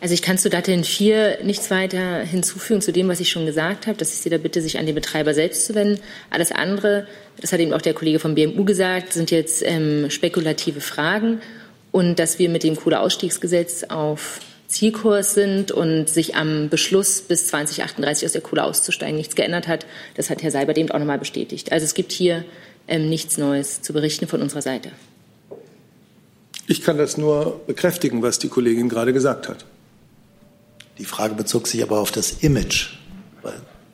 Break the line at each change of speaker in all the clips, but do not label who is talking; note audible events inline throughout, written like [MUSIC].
Also ich kann zu Datin 4 nichts weiter hinzufügen zu dem, was ich schon gesagt habe, dass ich Sie da bitte, sich an den Betreiber selbst zu wenden. Alles andere, das hat eben auch der Kollege vom BMU gesagt, sind jetzt ähm, spekulative Fragen und dass wir mit dem Kohleausstiegsgesetz auf Zielkurs sind und sich am Beschluss bis 2038 aus der Kohle auszusteigen nichts geändert hat. Das hat Herr Seibert eben auch nochmal bestätigt. Also es gibt hier ähm, nichts Neues zu berichten von unserer Seite.
Ich kann das nur bekräftigen, was die Kollegin gerade gesagt hat.
Die Frage bezog sich aber auf das Image,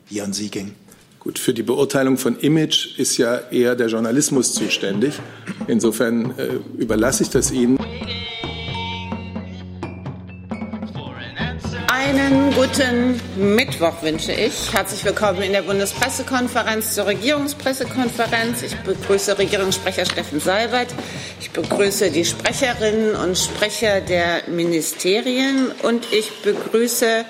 die an Sie ging.
Gut, für die Beurteilung von Image ist ja eher der Journalismus zuständig. Insofern äh, überlasse ich das Ihnen.
Einen guten Mittwoch wünsche ich. Herzlich willkommen in der Bundespressekonferenz zur Regierungspressekonferenz. Ich begrüße Regierungssprecher Steffen Seibert. Ich begrüße die Sprecherinnen und Sprecher der Ministerien und ich begrüße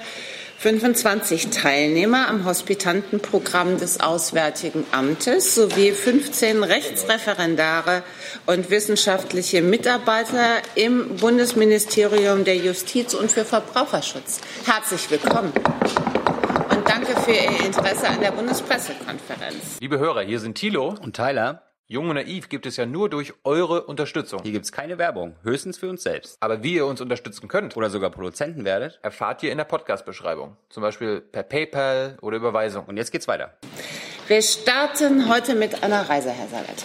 25 Teilnehmer am Hospitantenprogramm des Auswärtigen Amtes sowie 15 Rechtsreferendare und wissenschaftliche Mitarbeiter im Bundesministerium der Justiz und für Verbraucherschutz. Herzlich willkommen und danke für Ihr Interesse an der Bundespressekonferenz.
Liebe Hörer, hier sind Thilo
und Tyler.
Jung und Naiv gibt es ja nur durch eure Unterstützung.
Hier gibt es keine Werbung, höchstens für uns selbst.
Aber wie ihr uns unterstützen könnt
oder sogar Produzenten werdet,
erfahrt ihr in der Podcast-Beschreibung. Zum Beispiel per PayPal oder Überweisung.
Und jetzt geht's weiter.
Wir starten heute mit einer Reise, Herr Salat.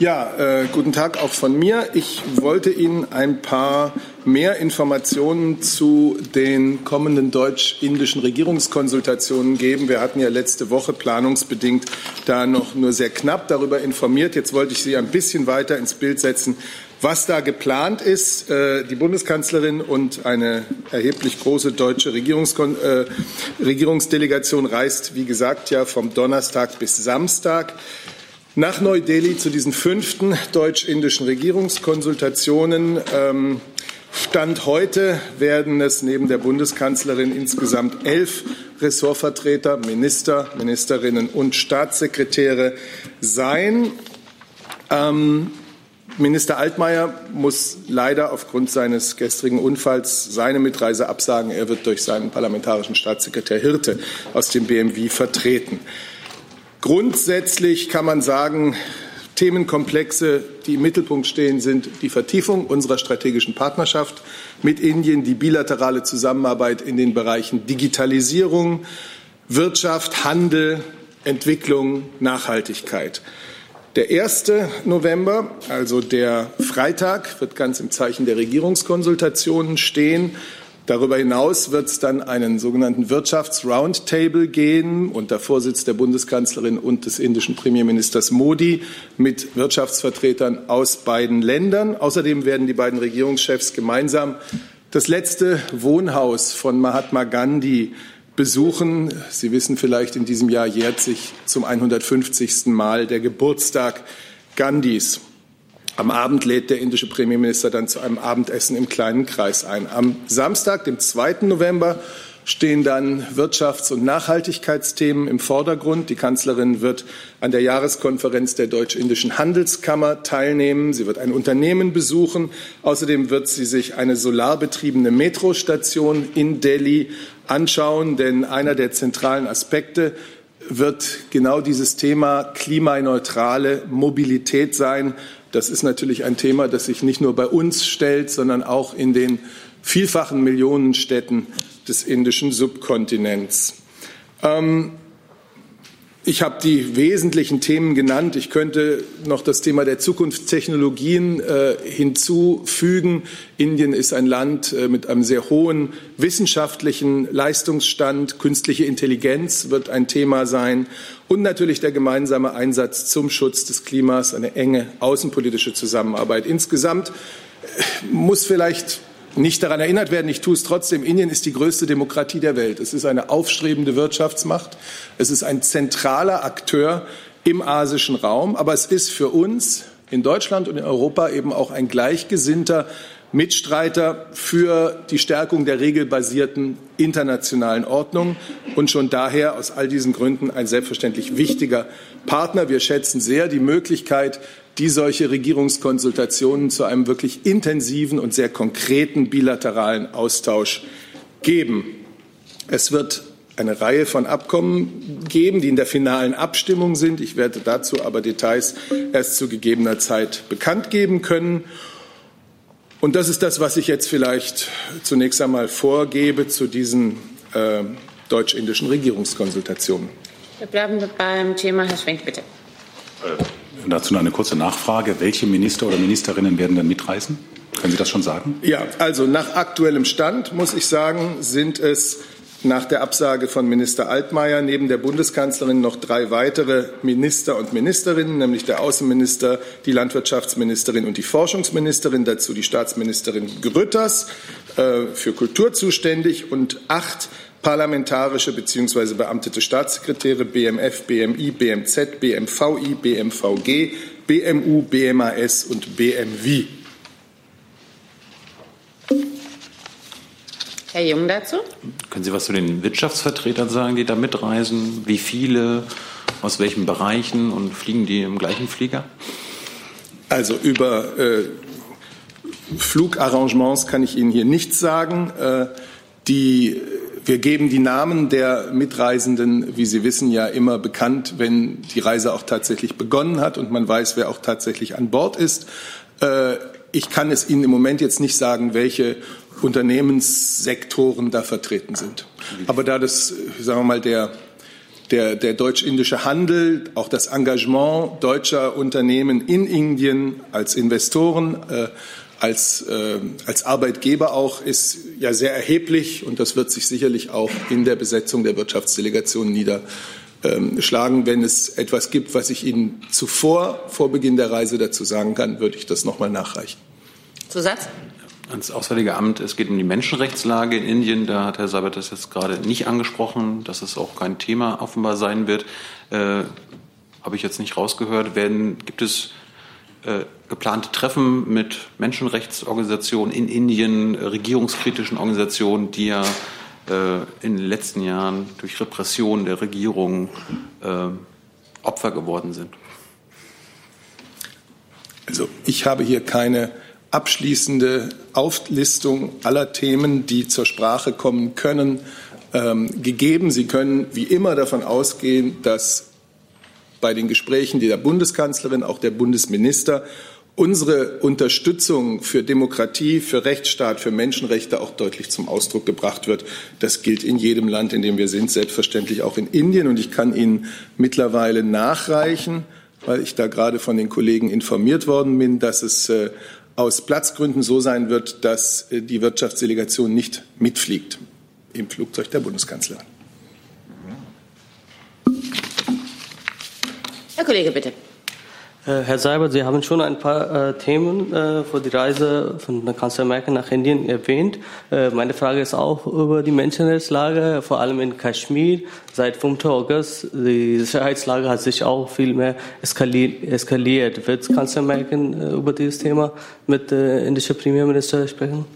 Ja, äh, guten Tag auch von mir. Ich wollte Ihnen ein paar mehr Informationen zu den kommenden deutsch-indischen Regierungskonsultationen geben. Wir hatten ja letzte Woche planungsbedingt da noch nur sehr knapp darüber informiert. Jetzt wollte ich Sie ein bisschen weiter ins Bild setzen, was da geplant ist. Äh, die Bundeskanzlerin und eine erheblich große deutsche Regierungskon äh, Regierungsdelegation reist, wie gesagt, ja vom Donnerstag bis Samstag. Nach Neu-Delhi zu diesen fünften deutsch-indischen Regierungskonsultationen ähm, Stand heute werden es neben der Bundeskanzlerin insgesamt elf Ressortvertreter, Minister, Ministerinnen und Staatssekretäre sein. Ähm, Minister Altmaier muss leider aufgrund seines gestrigen Unfalls seine Mitreise absagen. Er wird durch seinen parlamentarischen Staatssekretär Hirte aus dem BMW vertreten. Grundsätzlich kann man sagen, Themenkomplexe, die im Mittelpunkt stehen, sind die Vertiefung unserer strategischen Partnerschaft mit Indien, die bilaterale Zusammenarbeit in den Bereichen Digitalisierung, Wirtschaft, Handel, Entwicklung, Nachhaltigkeit. Der 1. November, also der Freitag, wird ganz im Zeichen der Regierungskonsultationen stehen. Darüber hinaus wird es dann einen sogenannten Wirtschafts-Roundtable gehen unter Vorsitz der Bundeskanzlerin und des indischen Premierministers Modi mit Wirtschaftsvertretern aus beiden Ländern. Außerdem werden die beiden Regierungschefs gemeinsam das letzte Wohnhaus von Mahatma Gandhi besuchen. Sie wissen vielleicht, in diesem Jahr jährt sich zum 150. Mal der Geburtstag Gandhis. Am Abend lädt der indische Premierminister dann zu einem Abendessen im kleinen Kreis ein. Am Samstag, dem 2. November, stehen dann Wirtschafts- und Nachhaltigkeitsthemen im Vordergrund. Die Kanzlerin wird an der Jahreskonferenz der Deutsch-Indischen Handelskammer teilnehmen. Sie wird ein Unternehmen besuchen. Außerdem wird sie sich eine solarbetriebene Metrostation in Delhi anschauen, denn einer der zentralen Aspekte wird genau dieses Thema klimaneutrale Mobilität sein. Das ist natürlich ein Thema, das sich nicht nur bei uns stellt, sondern auch in den vielfachen Millionenstädten des indischen Subkontinents. Ähm, ich habe die wesentlichen Themen genannt. Ich könnte noch das Thema der Zukunftstechnologien äh, hinzufügen. Indien ist ein Land äh, mit einem sehr hohen wissenschaftlichen Leistungsstand. Künstliche Intelligenz wird ein Thema sein. Und natürlich der gemeinsame Einsatz zum Schutz des Klimas, eine enge außenpolitische Zusammenarbeit. Insgesamt äh, muss vielleicht nicht daran erinnert werden. Ich tue es trotzdem. Indien ist die größte Demokratie der Welt. Es ist eine aufstrebende Wirtschaftsmacht. Es ist ein zentraler Akteur im asischen Raum. Aber es ist für uns in Deutschland und in Europa eben auch ein gleichgesinnter Mitstreiter für die Stärkung der regelbasierten internationalen Ordnung und schon daher aus all diesen Gründen ein selbstverständlich wichtiger Partner. Wir schätzen sehr die Möglichkeit, die solche Regierungskonsultationen zu einem wirklich intensiven und sehr konkreten bilateralen Austausch geben. Es wird eine Reihe von Abkommen geben, die in der finalen Abstimmung sind. Ich werde dazu aber Details erst zu gegebener Zeit bekannt geben können. Und das ist das, was ich jetzt vielleicht zunächst einmal vorgebe zu diesen äh, deutsch-indischen Regierungskonsultationen.
Wir bleiben beim Thema. Herr Schwenk, bitte.
Dazu eine kurze Nachfrage. Welche Minister oder Ministerinnen werden dann mitreisen? Können Sie das schon sagen?
Ja, also nach aktuellem Stand muss ich sagen, sind es nach der Absage von Minister Altmaier neben der Bundeskanzlerin noch drei weitere Minister und Ministerinnen, nämlich der Außenminister, die Landwirtschaftsministerin und die Forschungsministerin, dazu die Staatsministerin Grütters äh, für Kultur zuständig und acht parlamentarische bzw. beamtete Staatssekretäre BMF, BMI, BMZ, BMVI, BMVG, BMU, BMAS und BMW.
Herr Jung dazu?
Können Sie was zu den Wirtschaftsvertretern sagen, die da mitreisen? Wie viele? Aus welchen Bereichen? Und fliegen die im gleichen Flieger?
Also über äh, Flugarrangements kann ich Ihnen hier nichts sagen. Äh, die, wir geben die Namen der Mitreisenden, wie Sie wissen, ja immer bekannt, wenn die Reise auch tatsächlich begonnen hat und man weiß, wer auch tatsächlich an Bord ist. Äh, ich kann es Ihnen im Moment jetzt nicht sagen, welche Unternehmenssektoren da vertreten sind. Aber da das, sagen wir mal, der, der, der deutsch-indische Handel, auch das Engagement deutscher Unternehmen in Indien als Investoren, äh, als, äh, als Arbeitgeber auch, ist ja sehr erheblich und das wird sich sicherlich auch in der Besetzung der Wirtschaftsdelegation niederschlagen. Wenn es etwas gibt, was ich Ihnen zuvor, vor Beginn der Reise dazu sagen kann, würde ich das nochmal nachreichen.
Zusatz?
ans Auswärtige Amt. Es geht um die Menschenrechtslage in Indien. Da hat Herr Seibert das jetzt gerade nicht angesprochen, dass es auch kein Thema offenbar sein wird. Äh, Habe ich jetzt nicht rausgehört. Werden, gibt es äh, geplante Treffen mit Menschenrechtsorganisationen in Indien, regierungskritischen Organisationen, die ja äh, in den letzten Jahren durch Repression der Regierung äh, Opfer geworden sind?
Also ich habe hier keine abschließende Auflistung aller Themen, die zur Sprache kommen können, ähm, gegeben. Sie können wie immer davon ausgehen, dass bei den Gesprächen der Bundeskanzlerin, auch der Bundesminister, unsere Unterstützung für Demokratie, für Rechtsstaat, für Menschenrechte auch deutlich zum Ausdruck gebracht wird. Das gilt in jedem Land, in dem wir sind, selbstverständlich auch in Indien. Und ich kann Ihnen mittlerweile nachreichen, weil ich da gerade von den Kollegen informiert worden bin, dass es äh, aus Platzgründen so sein wird, dass äh, die Wirtschaftsdelegation nicht mitfliegt im Flugzeug der Bundeskanzlerin.
Herr Kollege, bitte.
Äh, Herr Seibert, Sie haben schon ein paar äh, Themen äh, für die Reise von Kanzler Merkel nach Indien erwähnt. Äh, meine Frage ist auch über die Menschenrechtslage, vor allem in Kaschmir. Seit 5. August, die Sicherheitslage hat sich auch viel mehr eskaliert. eskaliert. Wird Kanzler Merkel äh, über dieses Thema mit äh, indischer Premierminister sprechen?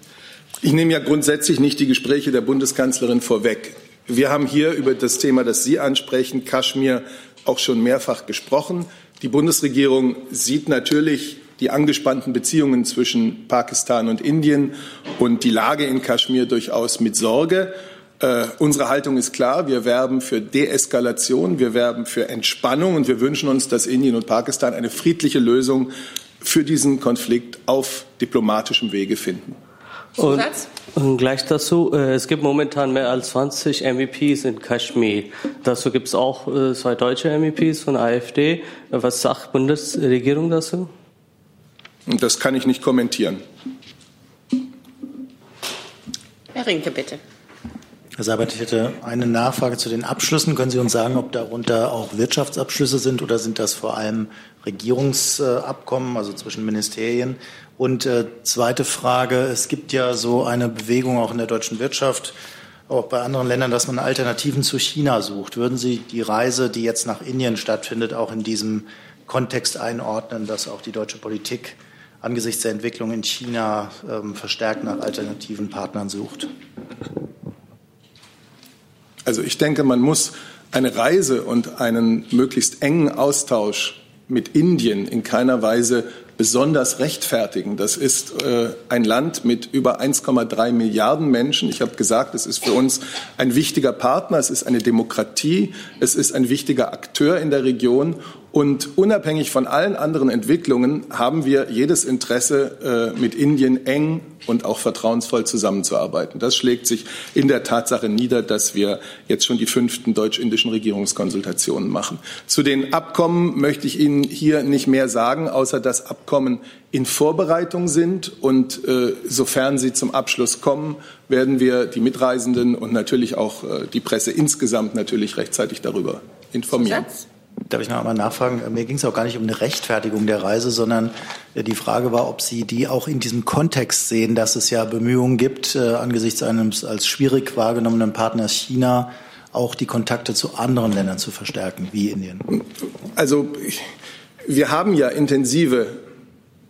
Ich nehme ja grundsätzlich nicht die Gespräche der Bundeskanzlerin vorweg. Wir haben hier über das Thema, das Sie ansprechen, Kaschmir, auch schon mehrfach gesprochen. Die Bundesregierung sieht natürlich die angespannten Beziehungen zwischen Pakistan und Indien und die Lage in Kaschmir durchaus mit Sorge. Äh, unsere Haltung ist klar. Wir werben für Deeskalation, wir werben für Entspannung und wir wünschen uns, dass Indien und Pakistan eine friedliche Lösung für diesen Konflikt auf diplomatischem Wege finden.
Und, und, gleich dazu, äh, es gibt momentan mehr als 20 MEPs in Kaschmir. Dazu gibt es auch äh, zwei deutsche MEPs von AfD. Was sagt Bundesregierung dazu?
Das kann ich nicht kommentieren.
Herr Rinke, bitte.
Herr Seibert, ich hätte eine Nachfrage zu den Abschlüssen. Können Sie uns sagen, ob darunter auch Wirtschaftsabschlüsse sind oder sind das vor allem Regierungsabkommen, also zwischen Ministerien? Und äh, zweite Frage, es gibt ja so eine Bewegung auch in der deutschen Wirtschaft, auch bei anderen Ländern, dass man Alternativen zu China sucht. Würden Sie die Reise, die jetzt nach Indien stattfindet, auch in diesem Kontext einordnen, dass auch die deutsche Politik angesichts der Entwicklung in China ähm, verstärkt nach alternativen Partnern sucht?
Also ich denke, man muss eine Reise und einen möglichst engen Austausch mit Indien in keiner Weise besonders rechtfertigen. Das ist äh, ein Land mit über 1,3 Milliarden Menschen. Ich habe gesagt, es ist für uns ein wichtiger Partner, es ist eine Demokratie, es ist ein wichtiger Akteur in der Region. Und unabhängig von allen anderen Entwicklungen haben wir jedes Interesse, äh, mit Indien eng und auch vertrauensvoll zusammenzuarbeiten. Das schlägt sich in der Tatsache nieder, dass wir jetzt schon die fünften deutsch-indischen Regierungskonsultationen machen. Zu den Abkommen möchte ich Ihnen hier nicht mehr sagen, außer dass Abkommen in Vorbereitung sind. Und äh, sofern sie zum Abschluss kommen, werden wir die Mitreisenden und natürlich auch äh, die Presse insgesamt natürlich rechtzeitig darüber informieren.
Zusatz? Darf ich noch einmal nachfragen? Mir ging es auch gar nicht um eine Rechtfertigung der Reise, sondern äh, die Frage war, ob Sie die auch in diesem Kontext sehen, dass es ja Bemühungen gibt, äh, angesichts eines als schwierig wahrgenommenen Partners China auch die Kontakte zu anderen Ländern zu verstärken, wie Indien.
Also wir haben ja intensive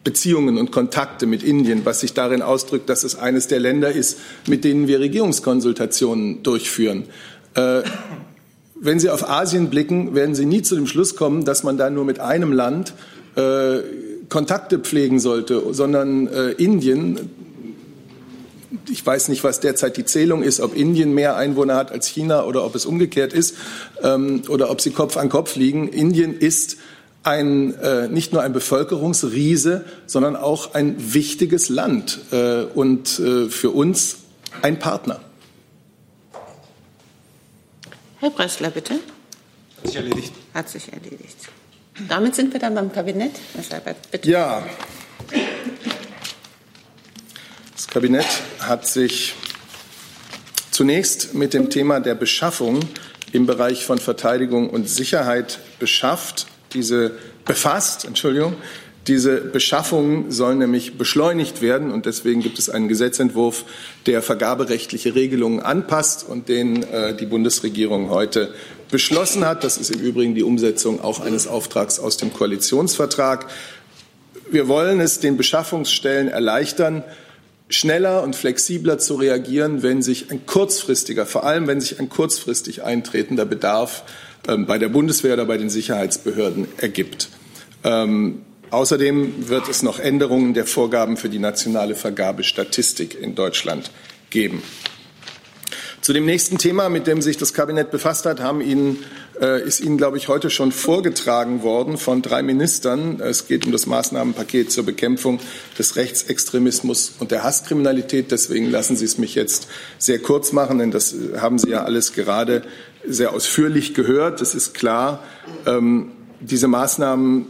Beziehungen und Kontakte mit Indien, was sich darin ausdrückt, dass es eines der Länder ist, mit denen wir Regierungskonsultationen durchführen. Äh, wenn Sie auf Asien blicken, werden Sie nie zu dem Schluss kommen, dass man da nur mit einem Land äh, Kontakte pflegen sollte, sondern äh, Indien, ich weiß nicht, was derzeit die Zählung ist, ob Indien mehr Einwohner hat als China oder ob es umgekehrt ist ähm, oder ob sie Kopf an Kopf liegen. Indien ist ein, äh, nicht nur ein Bevölkerungsriese, sondern auch ein wichtiges Land äh, und äh, für uns ein Partner.
Herr Bressler, bitte.
Hat sich erledigt.
Hat sich erledigt. Damit sind wir dann beim Kabinett. Herr Seibert, bitte.
Ja. Das Kabinett hat sich zunächst mit dem Thema der Beschaffung im Bereich von Verteidigung und Sicherheit beschafft, diese befasst, Entschuldigung. Diese Beschaffungen sollen nämlich beschleunigt werden und deswegen gibt es einen Gesetzentwurf, der vergaberechtliche Regelungen anpasst und den äh, die Bundesregierung heute beschlossen hat. Das ist im Übrigen die Umsetzung auch eines Auftrags aus dem Koalitionsvertrag. Wir wollen es den Beschaffungsstellen erleichtern, schneller und flexibler zu reagieren, wenn sich ein kurzfristiger, vor allem wenn sich ein kurzfristig eintretender Bedarf ähm, bei der Bundeswehr oder bei den Sicherheitsbehörden ergibt. Ähm, Außerdem wird es noch Änderungen der Vorgaben für die nationale Vergabestatistik in Deutschland geben. Zu dem nächsten Thema, mit dem sich das Kabinett befasst hat, haben Ihnen, äh, ist Ihnen, glaube ich, heute schon vorgetragen worden von drei Ministern. Es geht um das Maßnahmenpaket zur Bekämpfung des Rechtsextremismus und der Hasskriminalität. Deswegen lassen Sie es mich jetzt sehr kurz machen, denn das haben Sie ja alles gerade sehr ausführlich gehört. Es ist klar, ähm, diese Maßnahmen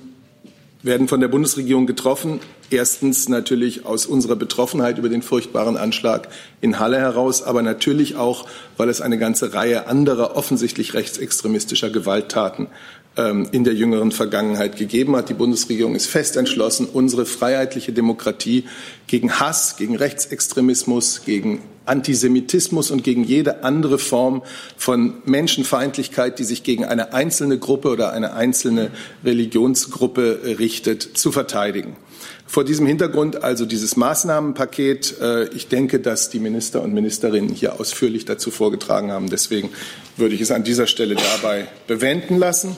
werden von der Bundesregierung getroffen. Erstens natürlich aus unserer Betroffenheit über den furchtbaren Anschlag in Halle heraus, aber natürlich auch, weil es eine ganze Reihe anderer offensichtlich rechtsextremistischer Gewalttaten in der jüngeren Vergangenheit gegeben hat. Die Bundesregierung ist fest entschlossen, unsere freiheitliche Demokratie gegen Hass, gegen Rechtsextremismus, gegen Antisemitismus und gegen jede andere Form von Menschenfeindlichkeit, die sich gegen eine einzelne Gruppe oder eine einzelne Religionsgruppe richtet, zu verteidigen. Vor diesem Hintergrund also dieses Maßnahmenpaket. Äh, ich denke, dass die Minister und Ministerinnen hier ausführlich dazu vorgetragen haben. Deswegen würde ich es an dieser Stelle dabei bewenden lassen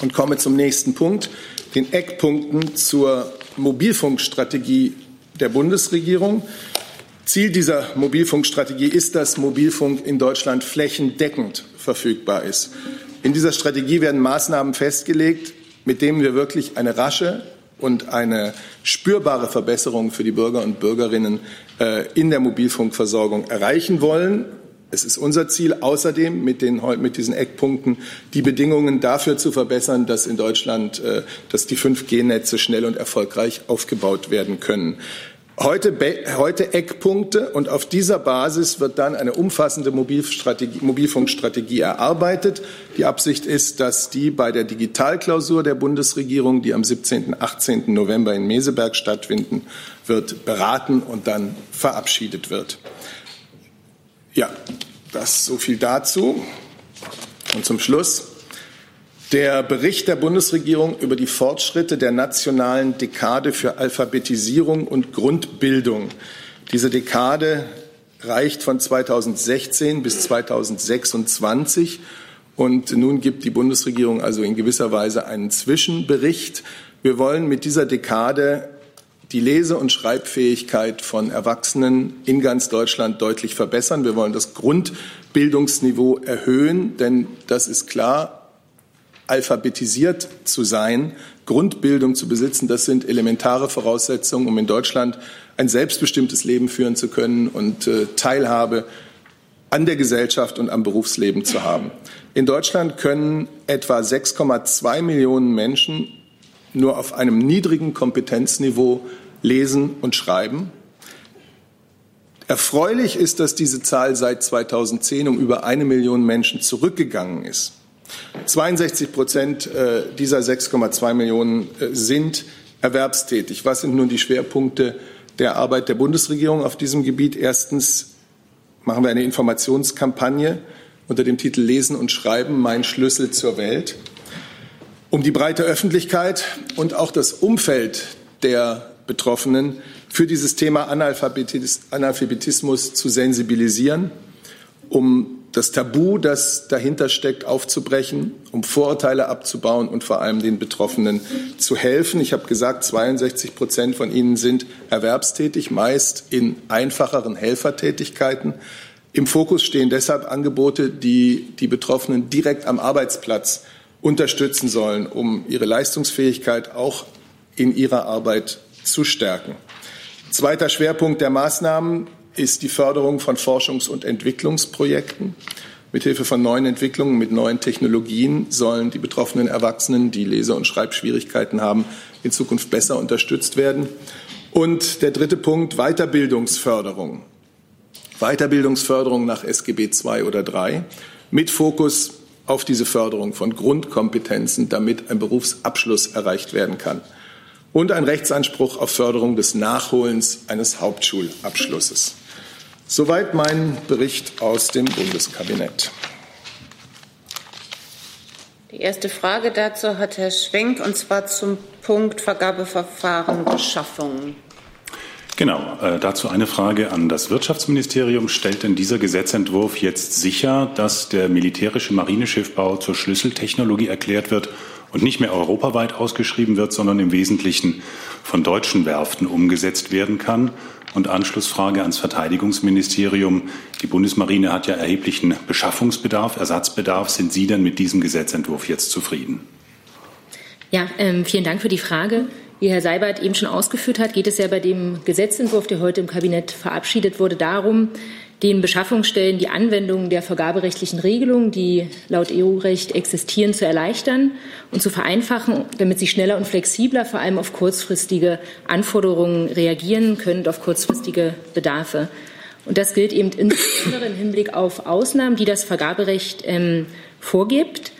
und komme zum nächsten Punkt, den Eckpunkten zur Mobilfunkstrategie der Bundesregierung. Ziel dieser Mobilfunkstrategie ist, dass Mobilfunk in Deutschland flächendeckend verfügbar ist. In dieser Strategie werden Maßnahmen festgelegt, mit denen wir wirklich eine rasche und eine spürbare Verbesserung für die Bürger und Bürgerinnen äh, in der Mobilfunkversorgung erreichen wollen. Es ist unser Ziel, außerdem mit, den, mit diesen Eckpunkten die Bedingungen dafür zu verbessern, dass in Deutschland äh, dass die 5G-Netze schnell und erfolgreich aufgebaut werden können. Heute, heute, Eckpunkte und auf dieser Basis wird dann eine umfassende Mobilfunkstrategie erarbeitet. Die Absicht ist, dass die bei der Digitalklausur der Bundesregierung, die am 17. und 18. November in Meseberg stattfinden wird, beraten und dann verabschiedet wird. Ja, das so viel dazu. Und zum Schluss der Bericht der Bundesregierung über die Fortschritte der nationalen Dekade für Alphabetisierung und Grundbildung. Diese Dekade reicht von 2016 bis 2026. Und nun gibt die Bundesregierung also in gewisser Weise einen Zwischenbericht Wir wollen mit dieser Dekade die Lese- und Schreibfähigkeit von Erwachsenen in ganz Deutschland deutlich verbessern. Wir wollen das Grundbildungsniveau erhöhen, denn das ist klar, alphabetisiert zu sein, Grundbildung zu besitzen, das sind elementare Voraussetzungen, um in Deutschland ein selbstbestimmtes Leben führen zu können und äh, Teilhabe an der Gesellschaft und am Berufsleben zu haben. In Deutschland können etwa 6,2 Millionen Menschen nur auf einem niedrigen Kompetenzniveau lesen und schreiben. Erfreulich ist, dass diese Zahl seit 2010 um über eine Million Menschen zurückgegangen ist. 62 Prozent äh, dieser 6,2 Millionen äh, sind erwerbstätig. Was sind nun die Schwerpunkte der Arbeit der Bundesregierung auf diesem Gebiet? Erstens machen wir eine Informationskampagne unter dem Titel Lesen und Schreiben, mein Schlüssel zur Welt um die breite Öffentlichkeit und auch das Umfeld der Betroffenen für dieses Thema Analphabetismus zu sensibilisieren, um das Tabu, das dahinter steckt, aufzubrechen, um Vorurteile abzubauen und vor allem den Betroffenen zu helfen. Ich habe gesagt, 62 Prozent von ihnen sind erwerbstätig, meist in einfacheren Helfertätigkeiten. Im Fokus stehen deshalb Angebote, die die Betroffenen direkt am Arbeitsplatz unterstützen sollen, um ihre Leistungsfähigkeit auch in ihrer Arbeit zu stärken. Zweiter Schwerpunkt der Maßnahmen ist die Förderung von Forschungs- und Entwicklungsprojekten. Mithilfe von neuen Entwicklungen mit neuen Technologien sollen die betroffenen Erwachsenen, die Lese- und Schreibschwierigkeiten haben, in Zukunft besser unterstützt werden. Und der dritte Punkt, Weiterbildungsförderung. Weiterbildungsförderung nach SGB II oder III mit Fokus auf diese Förderung von Grundkompetenzen, damit ein Berufsabschluss erreicht werden kann. Und ein Rechtsanspruch auf Förderung des Nachholens eines Hauptschulabschlusses. Soweit mein Bericht aus dem Bundeskabinett.
Die erste Frage dazu hat Herr Schwenk, und zwar zum Punkt Vergabeverfahren Beschaffung.
Genau, äh, dazu eine Frage an das Wirtschaftsministerium. Stellt denn dieser Gesetzentwurf jetzt sicher, dass der militärische Marineschiffbau zur Schlüsseltechnologie erklärt wird und nicht mehr europaweit ausgeschrieben wird, sondern im Wesentlichen von deutschen Werften umgesetzt werden kann? Und Anschlussfrage ans Verteidigungsministerium. Die Bundesmarine hat ja erheblichen Beschaffungsbedarf, Ersatzbedarf. Sind Sie denn mit diesem Gesetzentwurf jetzt zufrieden?
Ja, ähm, vielen Dank für die Frage. Wie Herr Seibert eben schon ausgeführt hat, geht es ja bei dem Gesetzentwurf, der heute im Kabinett verabschiedet wurde, darum, den Beschaffungsstellen die Anwendung der vergaberechtlichen Regelungen, die laut EU-Recht existieren, zu erleichtern und zu vereinfachen, damit sie schneller und flexibler vor allem auf kurzfristige Anforderungen reagieren können und auf kurzfristige Bedarfe. Und das gilt eben insbesondere im Hinblick auf Ausnahmen, die das Vergaberecht ähm, vorgibt.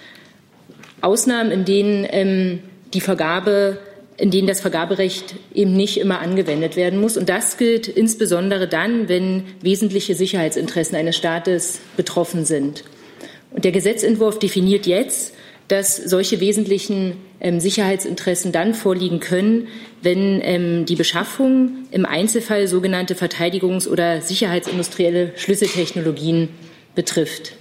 Ausnahmen, in denen ähm, die Vergabe in denen das Vergaberecht eben nicht immer angewendet werden muss. Und das gilt insbesondere dann, wenn wesentliche Sicherheitsinteressen eines Staates betroffen sind. Und der Gesetzentwurf definiert jetzt, dass solche wesentlichen ähm, Sicherheitsinteressen dann vorliegen können, wenn ähm, die Beschaffung im Einzelfall sogenannte Verteidigungs- oder sicherheitsindustrielle Schlüsseltechnologien betrifft.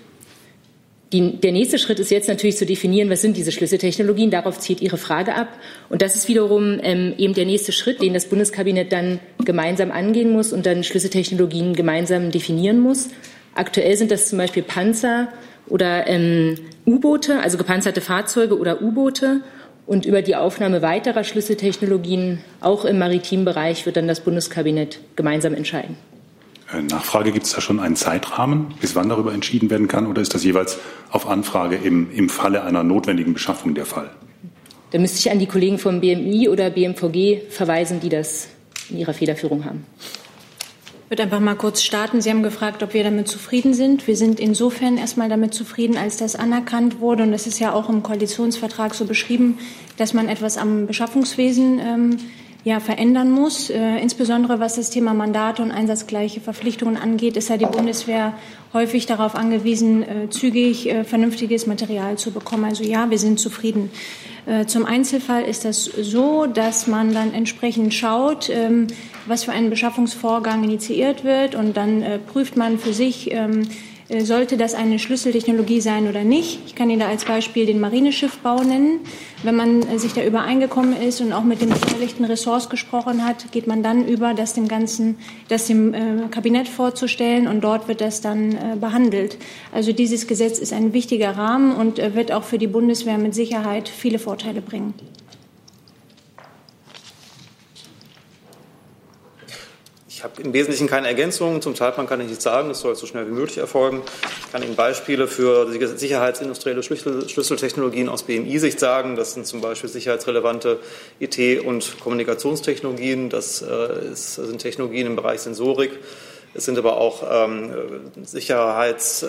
Die, der nächste Schritt ist jetzt natürlich zu definieren, was sind diese Schlüsseltechnologien. Darauf zielt Ihre Frage ab. Und das ist wiederum ähm, eben der nächste Schritt, den das Bundeskabinett dann gemeinsam angehen muss und dann Schlüsseltechnologien gemeinsam definieren muss. Aktuell sind das zum Beispiel Panzer oder ähm, U-Boote, also gepanzerte Fahrzeuge oder U-Boote. Und über die Aufnahme weiterer Schlüsseltechnologien auch im maritimen Bereich wird dann das Bundeskabinett gemeinsam entscheiden.
Äh, Nachfrage, gibt es da schon einen Zeitrahmen, bis wann darüber entschieden werden kann, oder ist das jeweils auf Anfrage im, im Falle einer notwendigen Beschaffung der Fall?
Da müsste ich an die Kollegen vom BMI oder BMVG verweisen, die das in ihrer Federführung haben.
Ich würde einfach mal kurz starten. Sie haben gefragt, ob wir damit zufrieden sind. Wir sind insofern erstmal damit zufrieden, als das anerkannt wurde. Und das ist ja auch im Koalitionsvertrag so beschrieben, dass man etwas am Beschaffungswesen ähm, ja, verändern muss. Äh, insbesondere was das Thema Mandate und einsatzgleiche Verpflichtungen angeht, ist ja die Bundeswehr häufig darauf angewiesen, äh, zügig äh, vernünftiges Material zu bekommen. Also ja, wir sind zufrieden. Äh, zum Einzelfall ist das so, dass man dann entsprechend schaut, ähm, was für ein Beschaffungsvorgang initiiert wird und dann äh, prüft man für sich, ähm, äh, sollte das eine Schlüsseltechnologie sein oder nicht. Ich kann Ihnen da als Beispiel den Marineschiffbau nennen. Wenn man äh, sich da übereingekommen ist und auch mit dem beteiligten Ressorts gesprochen hat, geht man dann über, das dem ganzen, das dem äh, Kabinett vorzustellen und dort wird das dann äh, behandelt. Also dieses Gesetz ist ein wichtiger Rahmen und äh, wird auch für die Bundeswehr mit Sicherheit viele Vorteile bringen.
Habe im Wesentlichen keine Ergänzungen. Zum Zeitplan kann ich nichts sagen. Es soll so schnell wie möglich erfolgen. Ich kann Ihnen Beispiele für sicherheitsindustrielle Schlüssel Schlüsseltechnologien aus BMI-Sicht sagen. Das sind zum Beispiel sicherheitsrelevante IT- und Kommunikationstechnologien. Das äh, sind Technologien im Bereich Sensorik. Es sind aber auch ähm, Sicherheits- äh,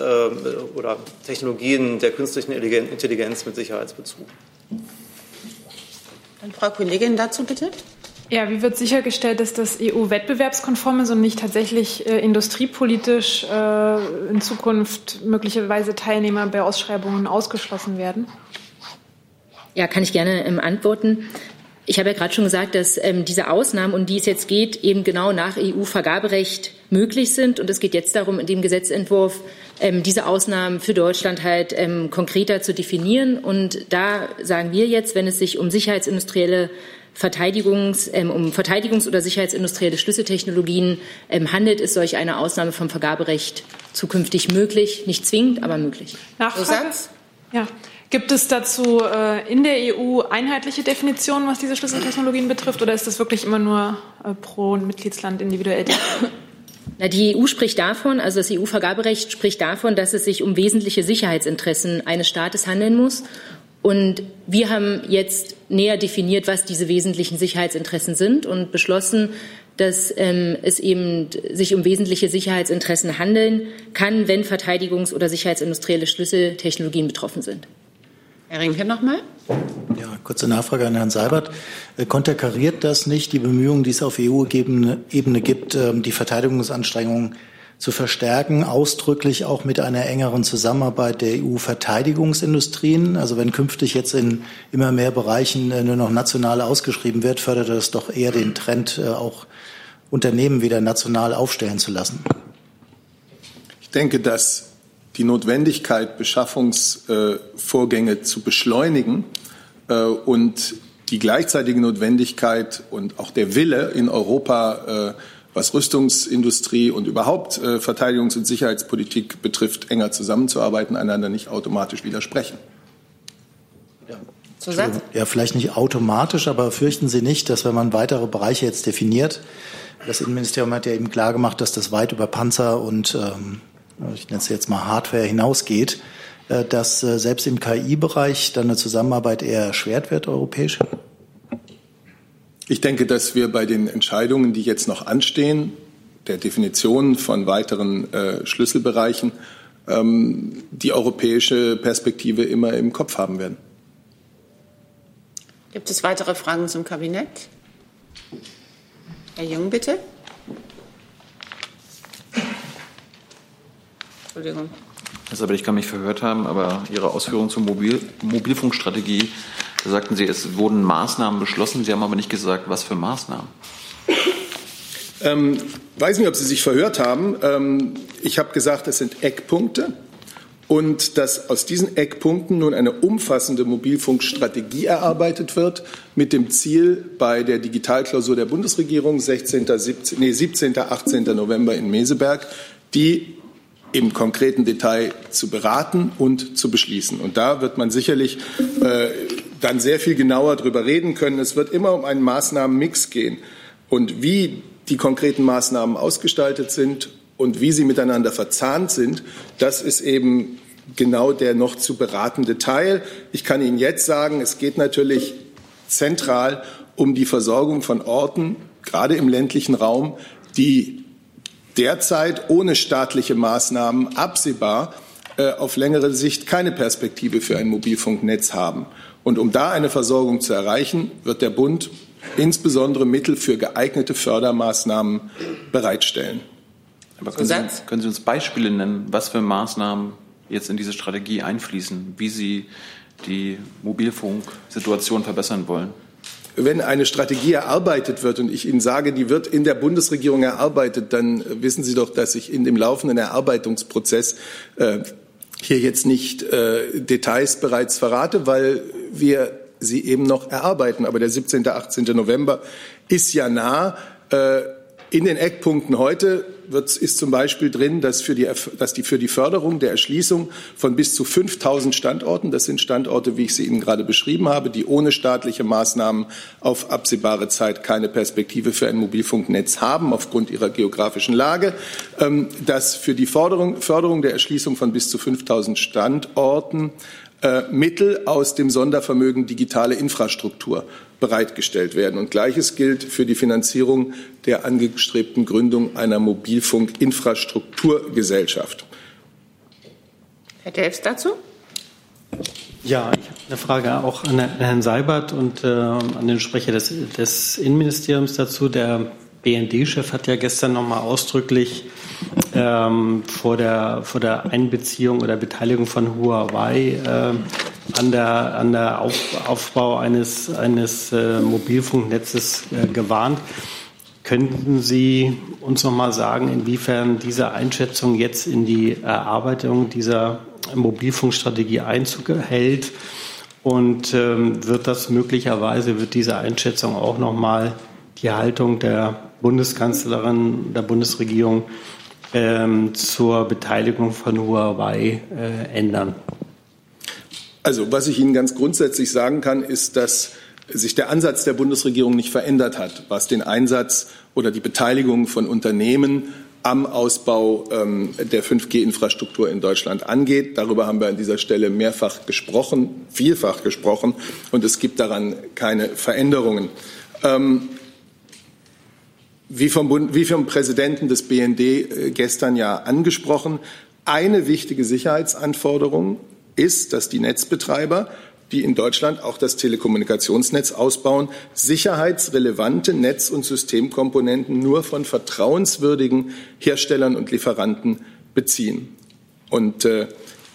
oder Technologien der künstlichen Intelligenz mit Sicherheitsbezug.
Dann Frau Kollegin dazu bitte.
Ja, wie wird sichergestellt, dass das EU-wettbewerbskonform ist und nicht tatsächlich äh, industriepolitisch äh, in Zukunft möglicherweise Teilnehmer bei Ausschreibungen ausgeschlossen werden?
Ja, kann ich gerne ähm, antworten. Ich habe ja gerade schon gesagt, dass ähm, diese Ausnahmen, um die es jetzt geht, eben genau nach EU-Vergaberecht möglich sind. Und es geht jetzt darum, in dem Gesetzentwurf ähm, diese Ausnahmen für Deutschland halt ähm, konkreter zu definieren. Und da sagen wir jetzt, wenn es sich um sicherheitsindustrielle Verteidigungs, ähm, um Verteidigungs- oder sicherheitsindustrielle Schlüsseltechnologien ähm, handelt, ist solch eine Ausnahme vom Vergaberecht zukünftig möglich. Nicht zwingend, aber möglich.
Nachfrage? Ja. Gibt es dazu äh, in der EU einheitliche Definitionen, was diese Schlüsseltechnologien betrifft, oder ist das wirklich immer nur äh, pro Mitgliedsland individuell?
Na, die EU spricht davon, also das EU-Vergaberecht spricht davon, dass es sich um wesentliche Sicherheitsinteressen eines Staates handeln muss. Und wir haben jetzt näher definiert, was diese wesentlichen Sicherheitsinteressen sind und beschlossen, dass ähm, es eben sich um wesentliche Sicherheitsinteressen handeln kann, wenn Verteidigungs- oder sicherheitsindustrielle Schlüsseltechnologien betroffen sind.
Herr Rinke nochmal.
Ja, kurze Nachfrage an Herrn Seibert. Äh, konterkariert das nicht die Bemühungen, die es auf EU-Ebene gibt, ähm, die Verteidigungsanstrengungen zu verstärken, ausdrücklich auch mit einer engeren Zusammenarbeit der EU-Verteidigungsindustrien. Also wenn künftig jetzt in immer mehr Bereichen äh, nur noch national ausgeschrieben wird, fördert das doch eher den Trend, äh, auch Unternehmen wieder national aufstellen zu lassen.
Ich denke, dass die Notwendigkeit, Beschaffungsvorgänge zu beschleunigen äh, und die gleichzeitige Notwendigkeit und auch der Wille in Europa was Rüstungsindustrie und überhaupt äh, Verteidigungs- und Sicherheitspolitik betrifft, enger zusammenzuarbeiten, einander nicht automatisch widersprechen.
Ja. ja, vielleicht nicht automatisch, aber fürchten Sie nicht, dass wenn man weitere Bereiche jetzt definiert, das Innenministerium hat ja eben klar gemacht, dass das weit über Panzer und ähm, ich nenne es jetzt mal Hardware hinausgeht, äh, dass äh, selbst im KI-Bereich dann eine Zusammenarbeit eher erschwert wird, europäisch?
Ich denke, dass wir bei den Entscheidungen, die jetzt noch anstehen, der Definition von weiteren äh, Schlüsselbereichen, ähm, die europäische Perspektive immer im Kopf haben werden.
Gibt es weitere Fragen zum Kabinett? Herr Jung, bitte.
Entschuldigung. Sabel, ich kann mich verhört haben, aber Ihre Ausführungen zur Mobil Mobilfunkstrategie da sagten Sie, es wurden Maßnahmen beschlossen. Sie haben aber nicht gesagt, was für Maßnahmen.
Ähm, weiß nicht, ob Sie sich verhört haben. Ähm, ich habe gesagt, es sind Eckpunkte und dass aus diesen Eckpunkten nun eine umfassende Mobilfunkstrategie erarbeitet wird mit dem Ziel, bei der Digitalklausur der Bundesregierung 16., 17., nee, 17. 18. November in Meseberg, die im konkreten Detail zu beraten und zu beschließen. Und da wird man sicherlich äh, dann sehr viel genauer darüber reden können. Es wird immer um einen Maßnahmenmix gehen. Und wie die konkreten Maßnahmen ausgestaltet sind und wie sie miteinander verzahnt sind, das ist eben genau der noch zu beratende Teil. Ich kann Ihnen jetzt sagen, es geht natürlich zentral um die Versorgung von Orten, gerade im ländlichen Raum, die derzeit ohne staatliche Maßnahmen absehbar auf längere Sicht keine Perspektive für ein Mobilfunknetz haben. Und um da eine Versorgung zu erreichen, wird der Bund insbesondere Mittel für geeignete Fördermaßnahmen bereitstellen.
Aber können Sie, können Sie uns Beispiele nennen, was für Maßnahmen jetzt in diese Strategie einfließen, wie Sie die Mobilfunksituation verbessern wollen?
wenn eine Strategie erarbeitet wird und ich Ihnen sage, die wird in der Bundesregierung erarbeitet, dann wissen Sie doch, dass ich in dem laufenden Erarbeitungsprozess äh, hier jetzt nicht äh, Details bereits verrate, weil wir sie eben noch erarbeiten. Aber der 17. 18. November ist ja nah. Äh, in den Eckpunkten heute wird, ist zum Beispiel drin, dass, für die, dass die für die Förderung der Erschließung von bis zu 5000 Standorten, das sind Standorte, wie ich sie Ihnen gerade beschrieben habe, die ohne staatliche Maßnahmen auf absehbare Zeit keine Perspektive für ein Mobilfunknetz haben, aufgrund ihrer geografischen Lage, ähm, dass für die Förderung, Förderung der Erschließung von bis zu 5000 Standorten Mittel aus dem Sondervermögen digitale Infrastruktur bereitgestellt werden. Und Gleiches gilt für die Finanzierung der angestrebten Gründung einer Mobilfunkinfrastrukturgesellschaft.
Herr Delfs dazu?
Ja, ich habe eine Frage auch an Herrn Seibert und äh, an den Sprecher des, des Innenministeriums dazu. Der BND-Chef hat ja gestern nochmal ausdrücklich ähm, vor, der, vor der Einbeziehung oder Beteiligung von Huawei äh, an der, an der Auf, Aufbau eines, eines äh, Mobilfunknetzes äh, gewarnt. Könnten Sie uns noch mal sagen, inwiefern diese Einschätzung jetzt in die Erarbeitung dieser Mobilfunkstrategie Einzug hält? Und ähm, wird das möglicherweise, wird diese Einschätzung auch noch mal die Haltung der Bundeskanzlerin, der Bundesregierung ähm, zur Beteiligung von Huawei äh, ändern?
Also, was ich Ihnen ganz grundsätzlich sagen kann, ist, dass sich der Ansatz der Bundesregierung nicht verändert hat, was den Einsatz oder die Beteiligung von Unternehmen am Ausbau ähm, der 5G-Infrastruktur in Deutschland angeht. Darüber haben wir an dieser Stelle mehrfach gesprochen, vielfach gesprochen, und es gibt daran keine Veränderungen. Ähm, wie vom, wie vom Präsidenten des BND äh, gestern ja angesprochen, eine wichtige Sicherheitsanforderung ist, dass die Netzbetreiber, die in Deutschland auch das Telekommunikationsnetz ausbauen, sicherheitsrelevante Netz- und Systemkomponenten nur von vertrauenswürdigen Herstellern und Lieferanten beziehen. Und äh,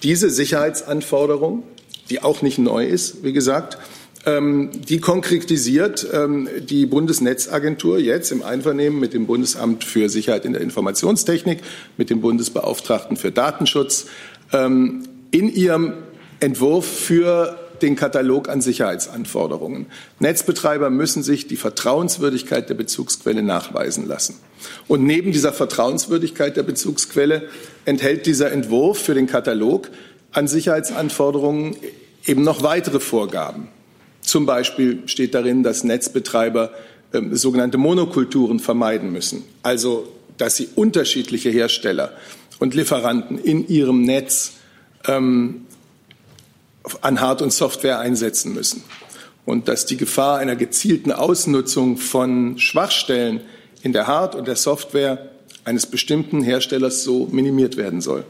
diese Sicherheitsanforderung, die auch nicht neu ist, wie gesagt, die konkretisiert ähm, die Bundesnetzagentur jetzt im Einvernehmen mit dem Bundesamt für Sicherheit in der Informationstechnik, mit dem Bundesbeauftragten für Datenschutz ähm, in ihrem Entwurf für den Katalog an Sicherheitsanforderungen. Netzbetreiber müssen sich die Vertrauenswürdigkeit der Bezugsquelle nachweisen lassen. Und neben dieser Vertrauenswürdigkeit der Bezugsquelle enthält dieser Entwurf für den Katalog an Sicherheitsanforderungen eben noch weitere Vorgaben. Zum Beispiel steht darin, dass Netzbetreiber äh, sogenannte Monokulturen vermeiden müssen. Also, dass sie unterschiedliche Hersteller und Lieferanten in ihrem Netz ähm, an Hard- und Software einsetzen müssen. Und dass die Gefahr einer gezielten Ausnutzung von Schwachstellen in der Hard- und der Software eines bestimmten Herstellers so minimiert werden soll.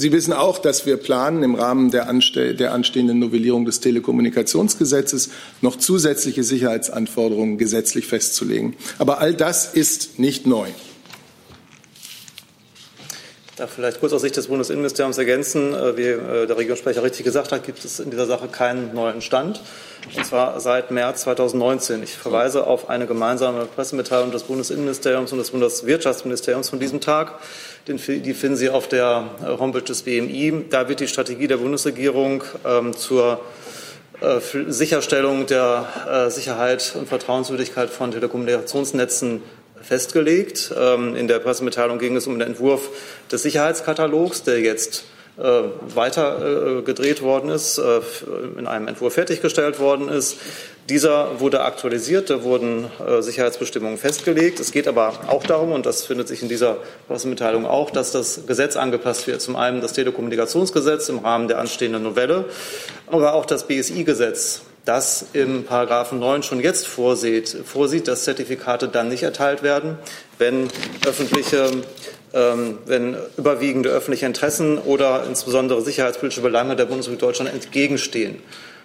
Sie wissen auch, dass wir planen, im Rahmen der, anste der anstehenden Novellierung des Telekommunikationsgesetzes noch zusätzliche Sicherheitsanforderungen gesetzlich festzulegen. Aber all das ist nicht neu.
Vielleicht kurz aus Sicht des Bundesinnenministeriums ergänzen. Äh, wie äh, der Regierungssprecher richtig gesagt hat, gibt es in dieser Sache keinen neuen Stand. Und zwar seit März 2019. Ich verweise auf eine gemeinsame Pressemitteilung des Bundesinnenministeriums und des Bundeswirtschaftsministeriums von diesem Tag die finden Sie auf der Homepage des BMI. Da wird die Strategie der Bundesregierung ähm, zur äh, Sicherstellung der Sicherheit und Vertrauenswürdigkeit von Telekommunikationsnetzen festgelegt. Ähm, in der Pressemitteilung ging es um den Entwurf des Sicherheitskatalogs, der jetzt äh, weiter äh, gedreht worden ist, äh, in einem Entwurf fertiggestellt worden ist. Dieser wurde aktualisiert, da wurden Sicherheitsbestimmungen festgelegt. Es geht aber auch darum, und das findet sich in dieser Pressemitteilung auch, dass das Gesetz angepasst wird. Zum einen das Telekommunikationsgesetz im Rahmen der anstehenden Novelle, aber auch das BSI-Gesetz, das im Paragraphen 9 schon jetzt vorsieht, vorsieht, dass Zertifikate dann nicht erteilt werden, wenn öffentliche ähm, wenn überwiegende öffentliche Interessen oder insbesondere sicherheitspolitische Belange der Bundesrepublik Deutschland entgegenstehen.